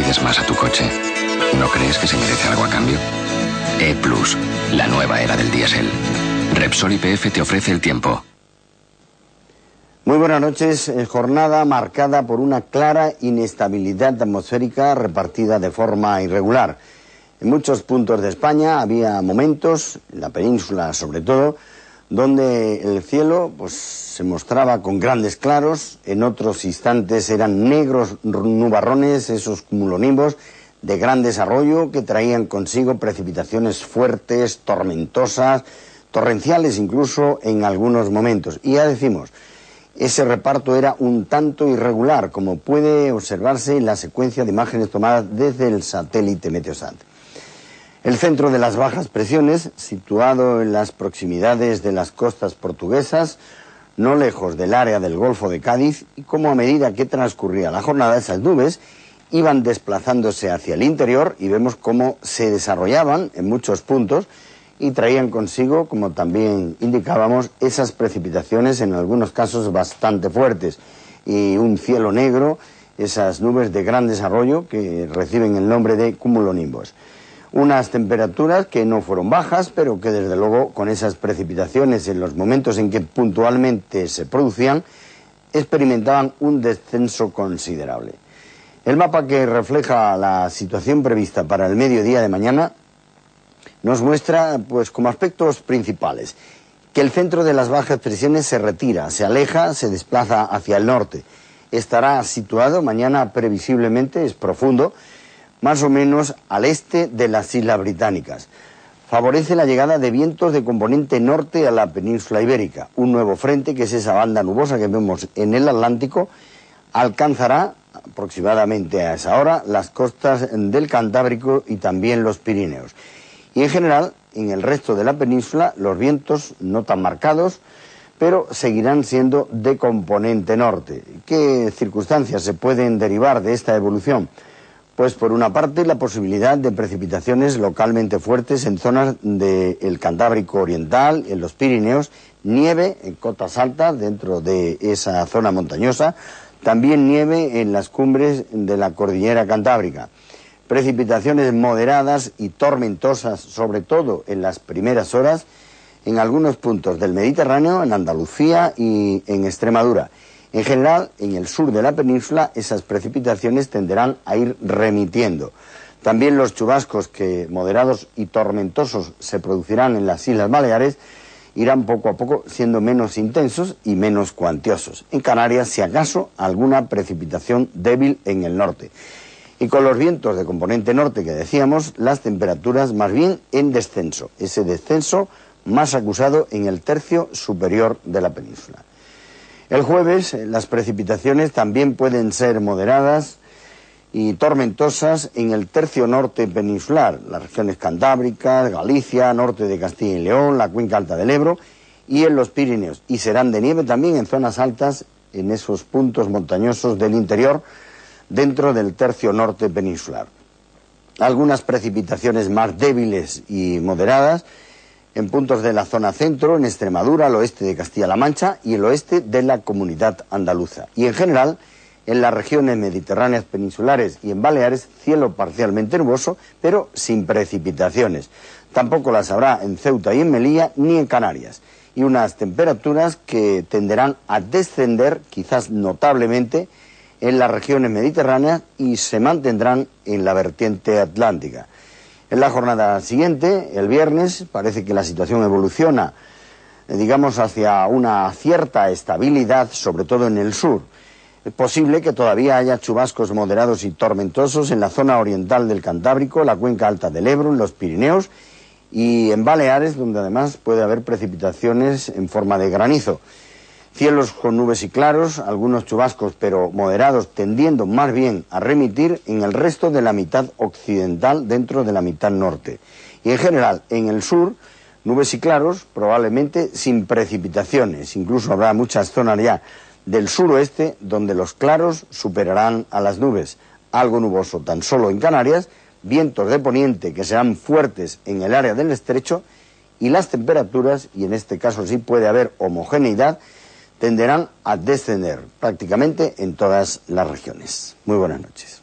Más a tu coche. ¿No crees que se merece algo a cambio? E Plus, la nueva era del diésel. Repsol IPF te ofrece el tiempo. Muy buenas noches. Eh, Jornada marcada por una clara inestabilidad atmosférica repartida de forma irregular. En muchos puntos de España había momentos, en la península sobre todo, donde el cielo pues, se mostraba con grandes claros, en otros instantes eran negros nubarrones, esos cumulonimbos de gran desarrollo que traían consigo precipitaciones fuertes, tormentosas, torrenciales incluso en algunos momentos. Y ya decimos, ese reparto era un tanto irregular, como puede observarse en la secuencia de imágenes tomadas desde el satélite Meteosat. El centro de las bajas presiones, situado en las proximidades de las costas portuguesas, no lejos del área del Golfo de Cádiz, y como a medida que transcurría la jornada, esas nubes iban desplazándose hacia el interior y vemos cómo se desarrollaban en muchos puntos y traían consigo, como también indicábamos, esas precipitaciones en algunos casos bastante fuertes y un cielo negro, esas nubes de gran desarrollo que reciben el nombre de cumulonimbos. Unas temperaturas que no fueron bajas, pero que desde luego con esas precipitaciones en los momentos en que puntualmente se producían, experimentaban un descenso considerable. El mapa que refleja la situación prevista para el mediodía de mañana nos muestra, pues, como aspectos principales, que el centro de las bajas presiones se retira, se aleja, se desplaza hacia el norte. Estará situado mañana previsiblemente, es profundo, más o menos al este de las Islas Británicas. Favorece la llegada de vientos de componente norte a la península ibérica. Un nuevo frente, que es esa banda nubosa que vemos en el Atlántico, alcanzará aproximadamente a esa hora las costas del Cantábrico y también los Pirineos. Y en general, en el resto de la península, los vientos no tan marcados, pero seguirán siendo de componente norte. ¿Qué circunstancias se pueden derivar de esta evolución? Pues por una parte la posibilidad de precipitaciones localmente fuertes en zonas del Cantábrico Oriental, en los Pirineos, nieve en cotas altas dentro de esa zona montañosa, también nieve en las cumbres de la cordillera Cantábrica. Precipitaciones moderadas y tormentosas, sobre todo en las primeras horas, en algunos puntos del Mediterráneo, en Andalucía y en Extremadura. En general, en el sur de la península, esas precipitaciones tenderán a ir remitiendo. También los chubascos que moderados y tormentosos se producirán en las Islas Baleares irán poco a poco siendo menos intensos y menos cuantiosos. En Canarias, si acaso, alguna precipitación débil en el norte. Y con los vientos de componente norte que decíamos, las temperaturas más bien en descenso. Ese descenso más acusado en el tercio superior de la península. El jueves eh, las precipitaciones también pueden ser moderadas y tormentosas en el tercio norte peninsular, las regiones cantábricas, Galicia, norte de Castilla y León, la cuenca alta del Ebro y en los Pirineos. Y serán de nieve también en zonas altas, en esos puntos montañosos del interior, dentro del tercio norte peninsular. Algunas precipitaciones más débiles y moderadas en puntos de la zona centro, en Extremadura, el oeste de Castilla-La Mancha y el oeste de la comunidad andaluza. Y en general, en las regiones mediterráneas peninsulares y en Baleares, cielo parcialmente nuboso, pero sin precipitaciones. Tampoco las habrá en Ceuta y en Melilla ni en Canarias. Y unas temperaturas que tenderán a descender, quizás notablemente, en las regiones mediterráneas y se mantendrán en la vertiente atlántica. En la jornada siguiente, el viernes, parece que la situación evoluciona, eh, digamos, hacia una cierta estabilidad, sobre todo en el sur. Es posible que todavía haya chubascos moderados y tormentosos en la zona oriental del Cantábrico, la cuenca alta del Ebro, en los Pirineos y en Baleares, donde además puede haber precipitaciones en forma de granizo. Cielos con nubes y claros, algunos chubascos pero moderados, tendiendo más bien a remitir en el resto de la mitad occidental dentro de la mitad norte. Y en general, en el sur, nubes y claros, probablemente sin precipitaciones. Incluso habrá muchas zonas ya del suroeste donde los claros superarán a las nubes. Algo nuboso tan solo en Canarias, vientos de poniente que serán fuertes en el área del estrecho y las temperaturas, y en este caso sí puede haber homogeneidad, tenderán a descender prácticamente en todas las regiones. Muy buenas noches.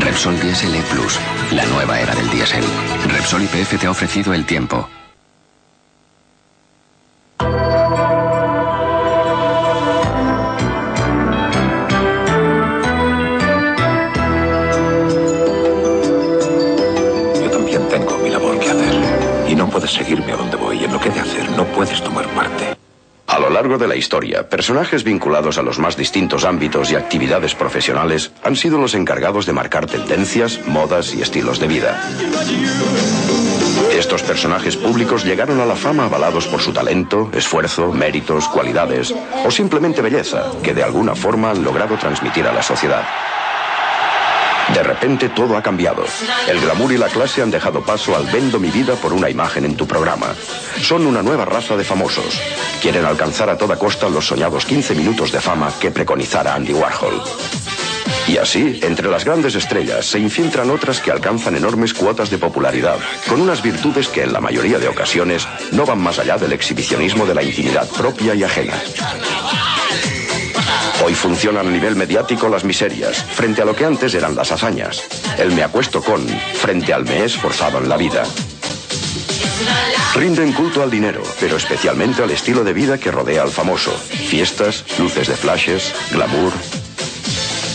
Repsol Diesel E Plus, la nueva era del diésel. Repsol IPF te ha ofrecido el tiempo. Puedes seguirme a donde voy. En lo que de hacer no puedes tomar parte. A lo largo de la historia, personajes vinculados a los más distintos ámbitos y actividades profesionales han sido los encargados de marcar tendencias, modas y estilos de vida. Estos personajes públicos llegaron a la fama avalados por su talento, esfuerzo, méritos, cualidades o simplemente belleza, que de alguna forma han logrado transmitir a la sociedad. De repente todo ha cambiado. El glamour y la clase han dejado paso al vendo mi vida por una imagen en tu programa. Son una nueva raza de famosos. Quieren alcanzar a toda costa los soñados 15 minutos de fama que preconizara Andy Warhol. Y así, entre las grandes estrellas se infiltran otras que alcanzan enormes cuotas de popularidad, con unas virtudes que en la mayoría de ocasiones no van más allá del exhibicionismo de la intimidad propia y ajena. Hoy funcionan a nivel mediático las miserias, frente a lo que antes eran las hazañas. El me acuesto con, frente al me esforzado en la vida. Rinden culto al dinero, pero especialmente al estilo de vida que rodea al famoso. Fiestas, luces de flashes, glamour.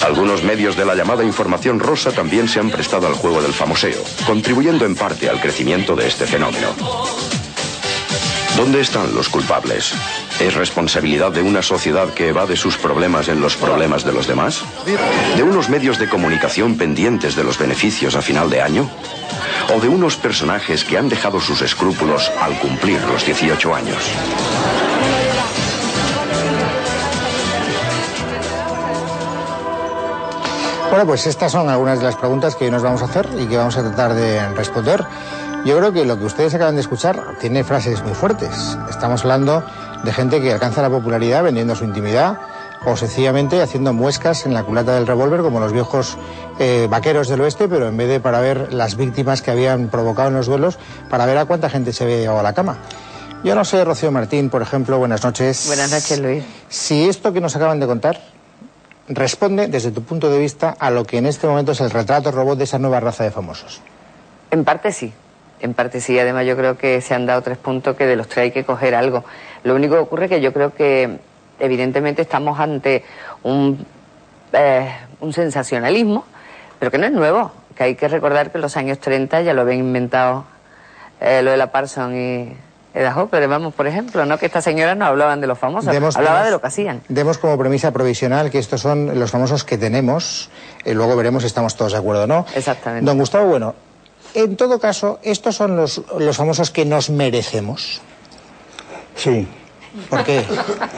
Algunos medios de la llamada información rosa también se han prestado al juego del famoseo, contribuyendo en parte al crecimiento de este fenómeno. ¿Dónde están los culpables? ¿Es responsabilidad de una sociedad que evade sus problemas en los problemas de los demás? ¿De unos medios de comunicación pendientes de los beneficios a final de año? ¿O de unos personajes que han dejado sus escrúpulos al cumplir los 18 años? Bueno, pues estas son algunas de las preguntas que hoy nos vamos a hacer y que vamos a tratar de responder. Yo creo que lo que ustedes acaban de escuchar tiene frases muy fuertes. Estamos hablando de gente que alcanza la popularidad vendiendo su intimidad o sencillamente haciendo muescas en la culata del revólver como los viejos eh, vaqueros del oeste, pero en vez de para ver las víctimas que habían provocado en los duelos, para ver a cuánta gente se ve a la cama. Yo no sé, Rocío Martín, por ejemplo, buenas noches. Buenas noches, Luis. Si esto que nos acaban de contar responde, desde tu punto de vista, a lo que en este momento es el retrato robot de esa nueva raza de famosos. En parte sí. En parte sí, además yo creo que se han dado tres puntos que de los tres hay que coger algo. Lo único que ocurre es que yo creo que evidentemente estamos ante un, eh, un sensacionalismo, pero que no es nuevo, que hay que recordar que en los años 30 ya lo habían inventado eh, lo de la Parson y Eda pero vamos, por ejemplo, ¿no? que estas señoras no hablaban de los famosos, Demos- hablaban de lo que hacían. Demos como premisa provisional que estos son los famosos que tenemos, y luego veremos si estamos todos de acuerdo o no. Exactamente. Don Gustavo, bueno, en todo caso, estos son los, los famosos que nos merecemos. Sí. ¿Por qué?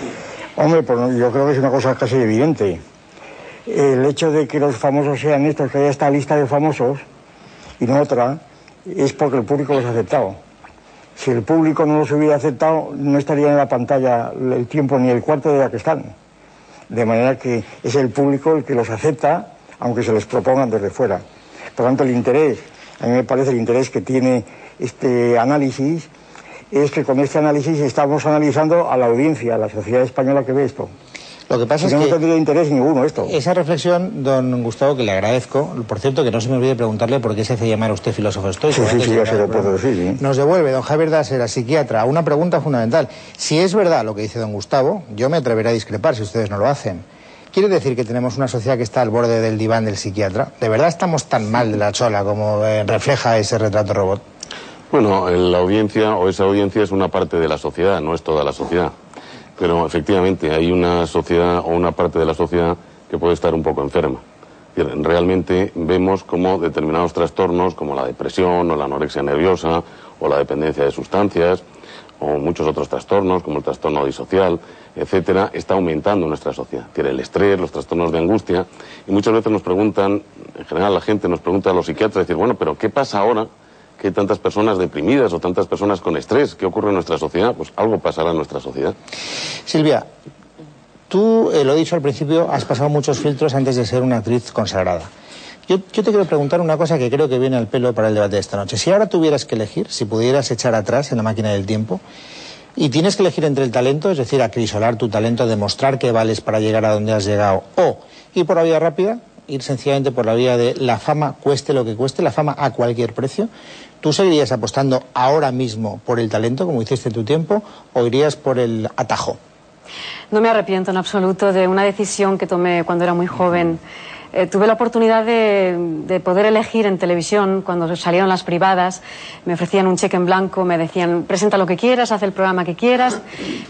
(laughs) Hombre, pues yo creo que es una cosa casi evidente. El hecho de que los famosos sean estos, que haya esta lista de famosos y no otra, es porque el público los ha aceptado. si el público no los hubiera aceptado, no estaría en la pantalla el tiempo ni el cuarto de la que están. De manera que es el público el que los acepta, aunque se les propongan desde fuera. Por tanto, el interés, a mí me parece el interés que tiene este análisis, es que con este análisis estamos analizando a la audiencia, a la sociedad española que ve esto. Lo que pasa es no que... no tendría interés ninguno esto. Esa reflexión, don Gustavo, que le agradezco, por cierto, que no se me olvide preguntarle por qué se hace llamar a usted filósofo estoico. Sí, sí, antes sí, entrar se puedo decir, sí. Nos devuelve, don Javier Dasera, psiquiatra, una pregunta fundamental. Si es verdad lo que dice don Gustavo, yo me atreveré a discrepar si ustedes no lo hacen. ¿Quiere decir que tenemos una sociedad que está al borde del diván del psiquiatra? ¿De verdad estamos tan mal de la chola como eh, refleja ese retrato robot? Bueno, la audiencia o esa audiencia es una parte de la sociedad, no es toda la sociedad. Pero efectivamente hay una sociedad o una parte de la sociedad que puede estar un poco enferma. Realmente vemos como determinados trastornos, como la depresión o la anorexia nerviosa o la dependencia de sustancias o muchos otros trastornos como el trastorno disocial, etcétera, está aumentando en nuestra sociedad. Decir, el estrés, los trastornos de angustia y muchas veces nos preguntan, en general la gente nos pregunta a los psiquiatras, decir, bueno, pero ¿qué pasa ahora que hay tantas personas deprimidas o tantas personas con estrés? ¿Qué ocurre en nuestra sociedad? Pues algo pasará en nuestra sociedad. Silvia, tú, eh, lo he dicho al principio, has pasado muchos filtros antes de ser una actriz consagrada. Yo, te quiero preguntar una cosa que creo que viene al pelo para el debate de esta noche. Si ahora tuvieras que elegir, si pudieras echar atrás en la máquina del tiempo, y tienes que elegir entre el talento, es decir, acrisolar tu talento, demostrar que vales para llegar a donde has llegado, o ir por la vía rápida, ir sencillamente por la vía de la fama, cueste lo que cueste, la fama a cualquier precio, ¿tú seguirías apostando ahora mismo por el talento, como hiciste en tu tiempo, o irías por el atajo? No me arrepiento en absoluto de una decisión que tomé cuando era muy joven. Eh, tuve la oportunidad de, de poder elegir en televisión cuando salieron las privadas. Me ofrecían un cheque en blanco, me decían, presenta lo que quieras, haz el programa que quieras.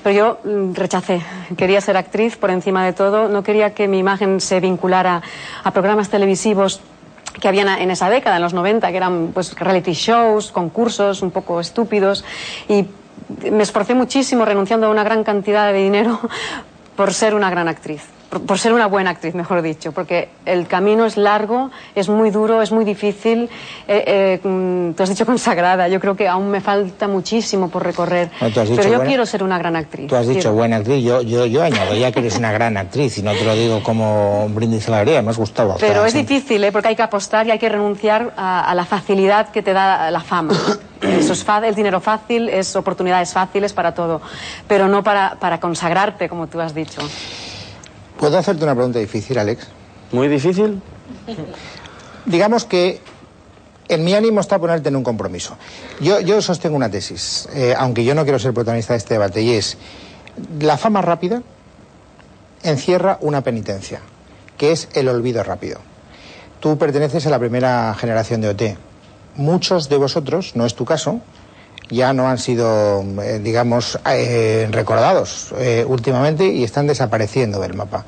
Pero yo mm, rechacé. Quería ser actriz por encima de todo. No quería que mi imagen se vinculara a programas televisivos que habían en esa década, en los 90, que eran pues reality shows, concursos un poco estúpidos. Y me esforcé muchísimo renunciando a una gran cantidad de dinero (laughs) por ser una gran actriz. Por, por ser una buena actriz, mejor dicho, porque el camino es largo, es muy duro, es muy difícil. Eh, eh, mm, tú has dicho (laughs) consagrada, yo creo que aún me falta muchísimo por recorrer. No, Pero yo buena- quiero ser una gran actriz. Tú has dicho quiero. buena actriz, yo, yo, yo añado ya que eres una gran actriz y no te lo digo como un brindis a la alegría, me has gustado. Pero es difícil, ¿eh? porque hay que apostar y hay que renunciar a, a la facilidad que te da la fama. Eso es el dinero fácil, es oportunidades fáciles para todo, pero no para, para consagrarte, como tú has dicho. ¿Puedo hacerte una pregunta difícil, Alex? ¿Muy difícil? Digamos que en mi ánimo está ponerte en un compromiso. Yo, yo sostengo una tesis, eh, aunque yo no quiero ser protagonista de este debate, y es, la fama rápida encierra una penitencia, que es el olvido rápido. Tú perteneces a la primera generación de OT. Muchos de vosotros, no es tu caso, ya no han sido, eh, digamos, eh, recordados eh, últimamente y están desapareciendo del mapa.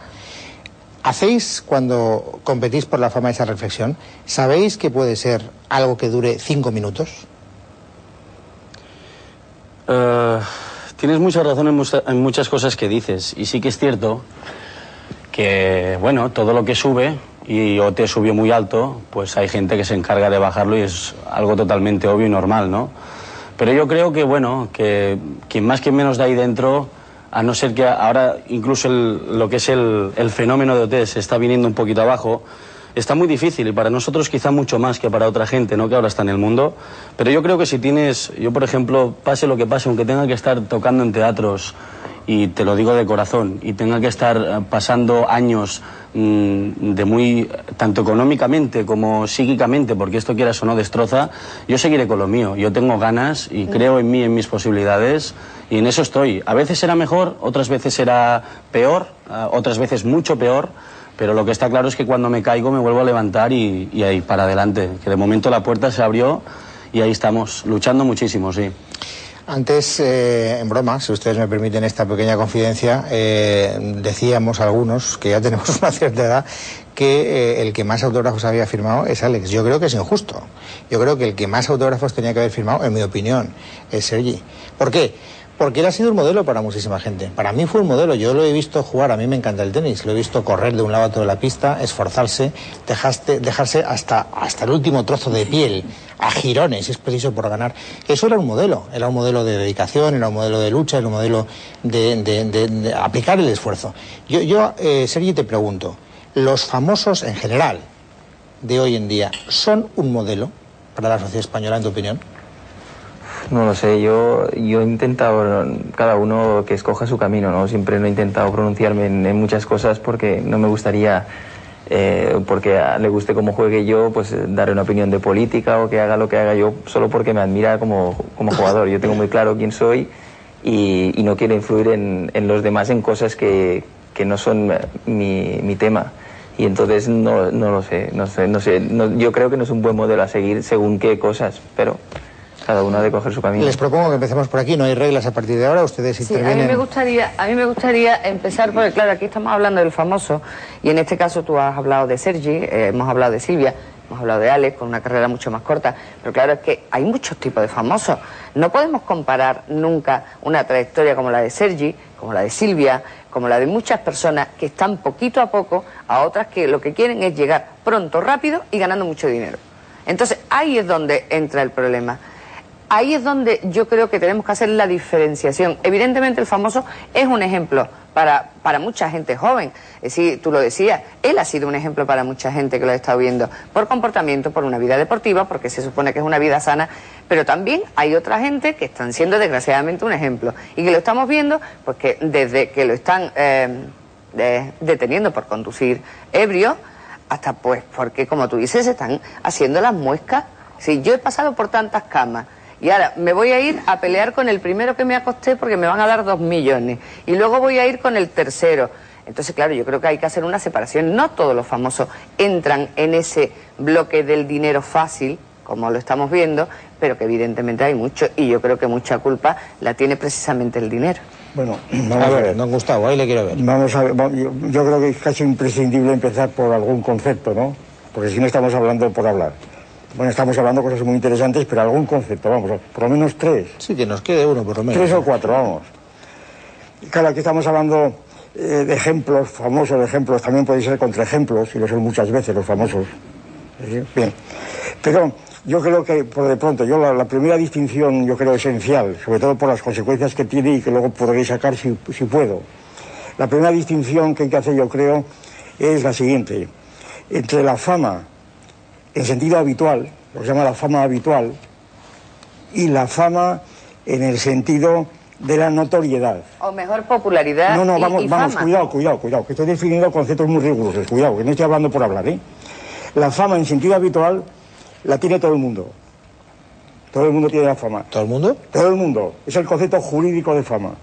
¿Hacéis cuando competís por la fama esa reflexión? ¿Sabéis que puede ser algo que dure cinco minutos? Eh, tienes mucha razón en, en muchas cosas que dices. Y sí que es cierto que, bueno, todo lo que sube, y o te subió muy alto, pues hay gente que se encarga de bajarlo y es algo totalmente obvio y normal, ¿no? Pero yo creo que, bueno, que quien más, quien menos de ahí dentro, a no ser que ahora incluso el- lo que es el, fenómeno de OT está viniendo un poquito abajo, está muy difícil y para nosotros quizá mucho más que para otra gente, ¿no? Que ahora está en el mundo. Pero yo creo que si tienes, yo por ejemplo, pase lo que pase, aunque tenga que estar tocando en teatros, y te lo digo de corazón, y tenga que estar eh, pasando años mm, de muy, tanto económicamente como psíquicamente, porque esto quieras o no destroza, yo seguiré con lo mío. Yo tengo ganas y creo en mí, en mis posibilidades, y en eso estoy. A veces será mejor, otras veces será peor, ah, otras veces mucho peor, pero lo que está claro es que cuando me caigo me vuelvo a levantar y, y ahí para adelante. Que de momento la puerta se abrió y ahí estamos, luchando muchísimo, sí. Antes, eh, en broma, si ustedes me permiten esta pequeña confidencia, eh, decíamos algunos, que ya (laughs) tenemos una cierta edad, que eh, el que más autógrafos había firmado es Alex. Yo creo que es injusto. Yo creo que el que más autógrafos tenía que haber firmado, en mi opinión, es Sergi. ¿Por qué? Porque él ha sido un modelo para muchísima gente. Para mí fue un modelo. Yo lo he visto jugar, a mí me encanta el tenis. Lo he visto correr de un lado a otro de la pista, esforzarse, dejaste, dejarse hasta, hasta el último trozo de piel, a girones, es preciso por ganar. Eso era un modelo. Era un modelo de dedicación, era un modelo de lucha, era un modelo de, de- de- de aplicar el esfuerzo. Yo, yo eh, Sergi, te pregunto, ¿los famosos en general de hoy en día son un modelo para la sociedad española, en tu opinión? No lo sé, yo, yo he intentado, cada uno que escoja su camino, ¿no? Siempre no he intentado pronunciarme en, muchas cosas porque no me gustaría, eh, porque le guste cómo juegue yo, pues eh, darle una opinión de política o que haga lo que haga yo solo porque me admira como, como jugador. Yo tengo muy claro quién soy y, no quiero influir en, los demás en cosas que, que no son mi, mi tema. Y entonces no, no lo sé, no sé, no sé. no- yo creo que no es un buen modelo a seguir según qué cosas, pero cada uno ha de coger su camino. Les propongo que empecemos por aquí, no hay reglas a partir de ahora, ustedes Sí, a mí intervienen. me gustaría, a mí me gustaría empezar porque claro, aquí estamos hablando del famoso y en este caso tú has hablado de Sergi, eh, hemos hablado de Silvia, hemos hablado de Alex con una carrera mucho más corta, pero claro es que hay muchos tipos de famosos. No podemos comparar nunca una trayectoria como la de Sergi, como la de Silvia, como la de muchas personas que están poquito a poco a otras que lo que quieren es llegar pronto, rápido y ganando mucho dinero. Entonces ahí es donde entra el problema. Ahí es donde yo creo que tenemos que hacer la diferenciación. Evidentemente el famoso es un ejemplo para, para mucha gente joven. Es decir, tú lo decías, él ha sido un ejemplo para mucha gente que lo ha estado viendo por comportamiento, por una vida deportiva, porque se supone que es una vida sana, pero también hay otra gente que están siendo desgraciadamente un ejemplo y que lo estamos viendo pues que desde que lo están eh, de- deteniendo por conducir ebrio hasta pues porque como tú dices se están haciendo las muescas. Si yo he pasado por tantas camas y ahora me voy a ir a pelear con el primero que me acosté porque me van a dar dos millones y luego voy a ir con el tercero. Entonces, claro, yo creo que hay que hacer una separación. No todos los famosos entran en ese bloque del dinero fácil, como lo estamos viendo, pero que evidentemente hay mucho y yo creo que mucha culpa la tiene precisamente el dinero. Bueno, A ver, don Gustavo, ahí le quiero ver. Vamos a ver, yo, yo creo que es casi imprescindible empezar por algún concepto, ¿no? Porque si no estamos hablando por hablar. Bueno, estamos hablando cosas muy interesantes, pero algún concepto, vamos, por lo menos tres. Sí, que nos quede uno por lo menos. Tres o cuatro, vamos. Claro, aquí estamos hablando eh, de ejemplos, famosos de ejemplos, también pueden ser contraejemplos, y lo son muchas veces los famosos. ¿Sí? Bien. Pero yo creo que, por de pronto, yo la, la primera distinción, yo creo esencial, sobre todo por las consecuencias que tiene y que luego podré sacar si, si puedo. La primera distinción que hay que hacer, yo creo, es la siguiente. Entre la fama, en sentido habitual, lo que se llama la fama habitual, y la fama en el sentido de la notoriedad. O mejor popularidad No, no, vamos, y vamos, fama. cuidado, cuidado, cuidado, que estoy definiendo conceptos muy rigurosos, cuidado, que no estoy hablando por hablar, ¿eh? La fama en sentido habitual la tiene todo el mundo. Todo el mundo tiene la fama. ¿Todo el mundo? Todo el mundo. Es el concepto jurídico de fama.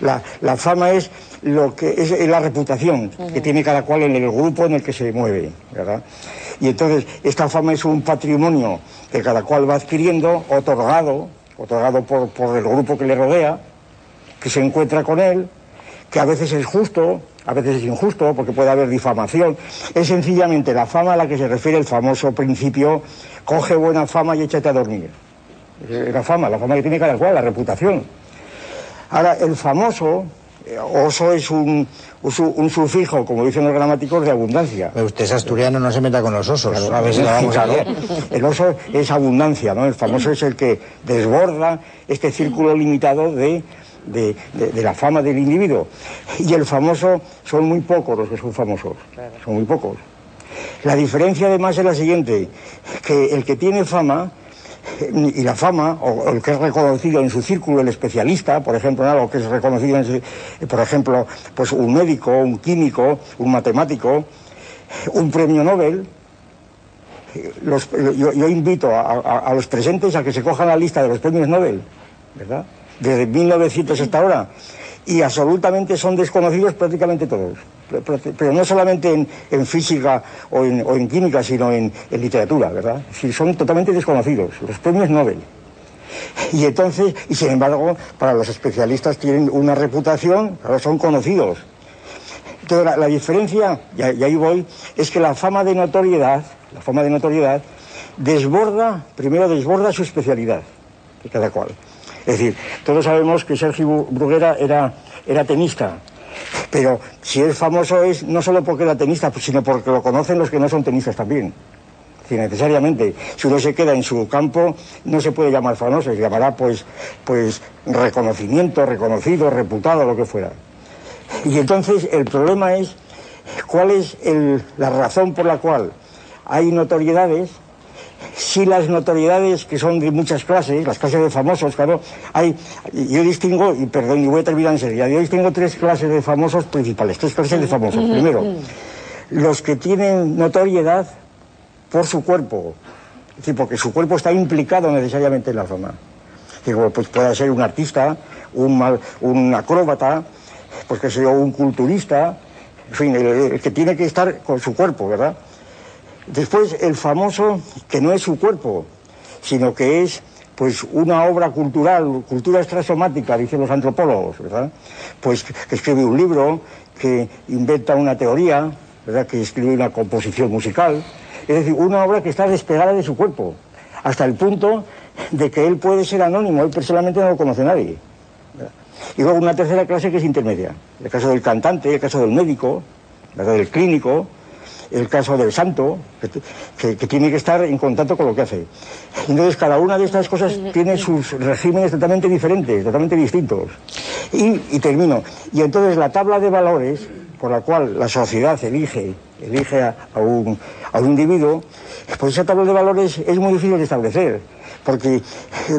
La, la fama es lo que es, es la reputación que tiene cada cual en el grupo en el que se mueve, ¿verdad? Y entonces esta fama es un patrimonio que cada cual va adquiriendo, otorgado, otorgado por, por el grupo que le rodea, que se encuentra con él, que a veces es justo, a veces es injusto, porque puede haber difamación. Es sencillamente la fama a la que se refiere el famoso principio, coge buena fama y échate a dormir. La fama, la fama que tiene cada cual, la reputación. Ahora, el famoso, oso es un, un su- un sufijo, como dicen los gramáticos, de abundancia. Pero usted es asturiano, no se meta con los osos. Claro, a ver si la vamos claro. El oso es abundancia, ¿no? El famoso es el que desborda este círculo limitado de, de- de- de la fama del individuo. Y el famoso son muy pocos los que son famosos. Son muy pocos. La diferencia además es la siguiente, que el que tiene fama eh, y la fama, o el que es reconocido en su círculo, el especialista, por ejemplo, en algo que es reconocido, en su- eh, por ejemplo, pues un médico, un químico, un matemático, un premio Nobel, eh, yo, invito a los presentes a que se cojan la lista de los premios Nobel, ¿verdad? Desde 1900 hasta ahora. Y absolutamente son desconocidos prácticamente todos. Pero, no solamente en, en física o en, o en química, sino en, en literatura, ¿verdad? Decir, son totalmente desconocidos, los premios Nobel. Y entonces, y sin embargo, para los especialistas tienen una reputación, son conocidos. Entonces, la, la diferencia, y, y ahí voy, es que la fama de notoriedad, la fama de notoriedad, desborda, primero desborda su especialidad, de cada cual. Es decir, todos sabemos que Sergio Bruguera era, era tenista, pero si es famoso es no solo porque era tenista, sino porque lo conocen los que no son tenistas también. Si necesariamente, si uno se queda en su campo, no se puede llamar famoso, se llamará pues, pues reconocimiento, reconocido, reputado, lo que fuera. Y entonces el problema es cuál es el- la razón por la cual hay notoriedades si las notoriedades que son de muchas clases, las clases de famosos, claro, hay, yo distingo, y perdón, y voy a terminar enseguida, yo distingo tres clases de famosos principales, tres clases de famosos. Primero, los que tienen notoriedad por su cuerpo, es decir, porque su cuerpo está implicado necesariamente en la fama. Digo, pues puede ser un artista, un, mal- un acróbata, pues que sea un culturista, en fin, el, el que tiene que estar con su cuerpo, ¿verdad? Después el famoso, que no es su cuerpo, sino que es pues una obra cultural, cultura extrasomática, dicen los antropólogos, ¿verdad? Pues que escribe un libro, que inventa una teoría, ¿verdad? Que escribe una composición musical. Es decir, una obra que está despegada de su cuerpo, hasta el punto de que él puede ser anónimo, él personalmente no lo conoce nadie. Y luego una tercera clase que es intermedia. El caso del cantante, el caso del médico, ¿verdad? del clínico, el caso del santo, que, que- que tiene que estar en contacto con lo que hace. Entonces, cada una de estas cosas tiene sus regímenes totalmente diferentes, totalmente distintos. Y, y termino. Y entonces la tabla de valores por la cual la sociedad elige, elige a, a un, a un individuo, pues esa tabla de valores es muy difícil de establecer. Porque eh,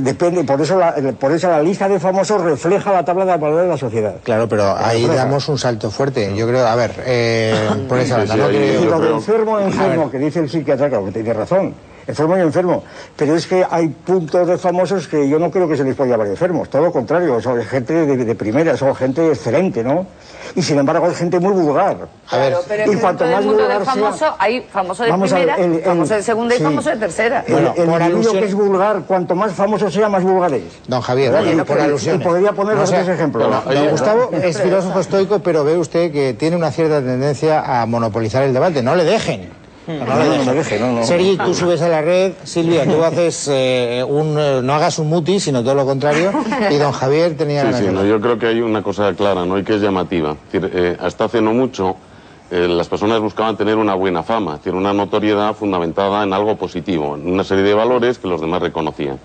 depende, por eso, la, por eso la lista de famosos refleja la tabla de valores de la sociedad. Claro, pero ahí refleja. damos un salto fuerte. Yo creo, a ver, eh, por esa banda, no creo- Y lo de enfermo, enfermo, que dice el psiquiatra, claro, que tiene razón. Enfermo y enfermo. Pero es que hay puntos de famosos que yo no creo que se les pueda llamar enfermos. Todo lo contrario, son gente de, de primera, son gente excelente, ¿no? Y sin embargo hay gente muy vulgar. A ver, Pero y cuanto más vulgar de sea- famoso hay famoso de Vamos a ver, primera, el- el- famoso de segunda y famoso de tercera. El, el individuo que es vulgar, cuanto más famoso sea, más vulgar es. Don Javier, bueno, Y- por y- alusiones. y podría poner No sé, tres ejemplos. Don- don Gustavo es filósofo estoico, pero ve usted que tiene una cierta tendencia a monopolizar el debate. No le dejen. No, No, no, no deje, no, no. Sergi, tú subes a la red, Silvia, tú haces eh, un, eh, no hagas un muti, sino todo lo contrario, y don Javier tenía Sí, no, yo creo que hay una cosa clara, ¿no? Y que es llamativa. Es decir, eh, hasta hace no mucho, eh, las personas buscaban tener una buena fama, es decir, una notoriedad fundamentada en algo positivo, en una serie de valores que los demás reconocían.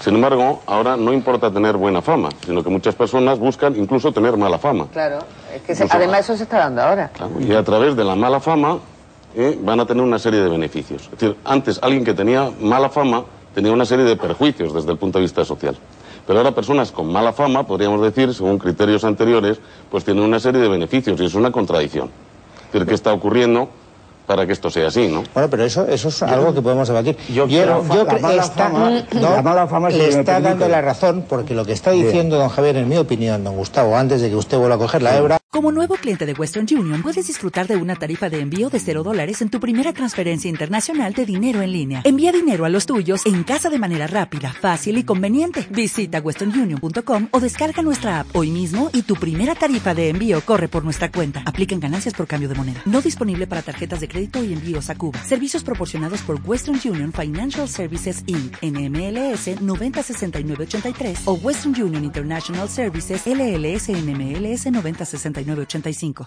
Sin embargo, ahora no importa tener buena fama, sino que muchas personas buscan incluso tener mala fama. Claro, es que se- además eso se está dando ahora. Y a través de la mala fama eh, van a tener una serie de beneficios. Es decir, antes alguien que tenía mala fama tenía una serie de perjuicios desde el punto de vista social. Pero ahora personas con mala fama, podríamos decir, según criterios anteriores, pues tienen una serie de beneficios y es una contradicción. Es decir, ¿qué está ocurriendo para que esto sea así, no? Bueno, pero eso, eso es algo que podemos debatir. Yo, creo- yo la mala está- fama- no, la mala fama, le está dando la razón porque lo que está Bien. diciendo don Javier, en mi opinión, don Gustavo, antes de que usted vuelva a coger la hebra, Como nuevo cliente de Western Union, puedes disfrutar de una tarifa de envío de 0 dólares en tu primera transferencia internacional de dinero en línea. Envía dinero a los tuyos en casa de manera rápida, fácil y conveniente. Visita westernunion.com o descarga nuestra app hoy mismo y tu primera tarifa de envío corre por nuestra cuenta. Aplican ganancias por cambio de moneda. No disponible para tarjetas de crédito y envíos a Cuba. Servicios proporcionados por Western Union Financial Services Inc. NMLS 906983 o Western Union International Services LLS NMLS 906985.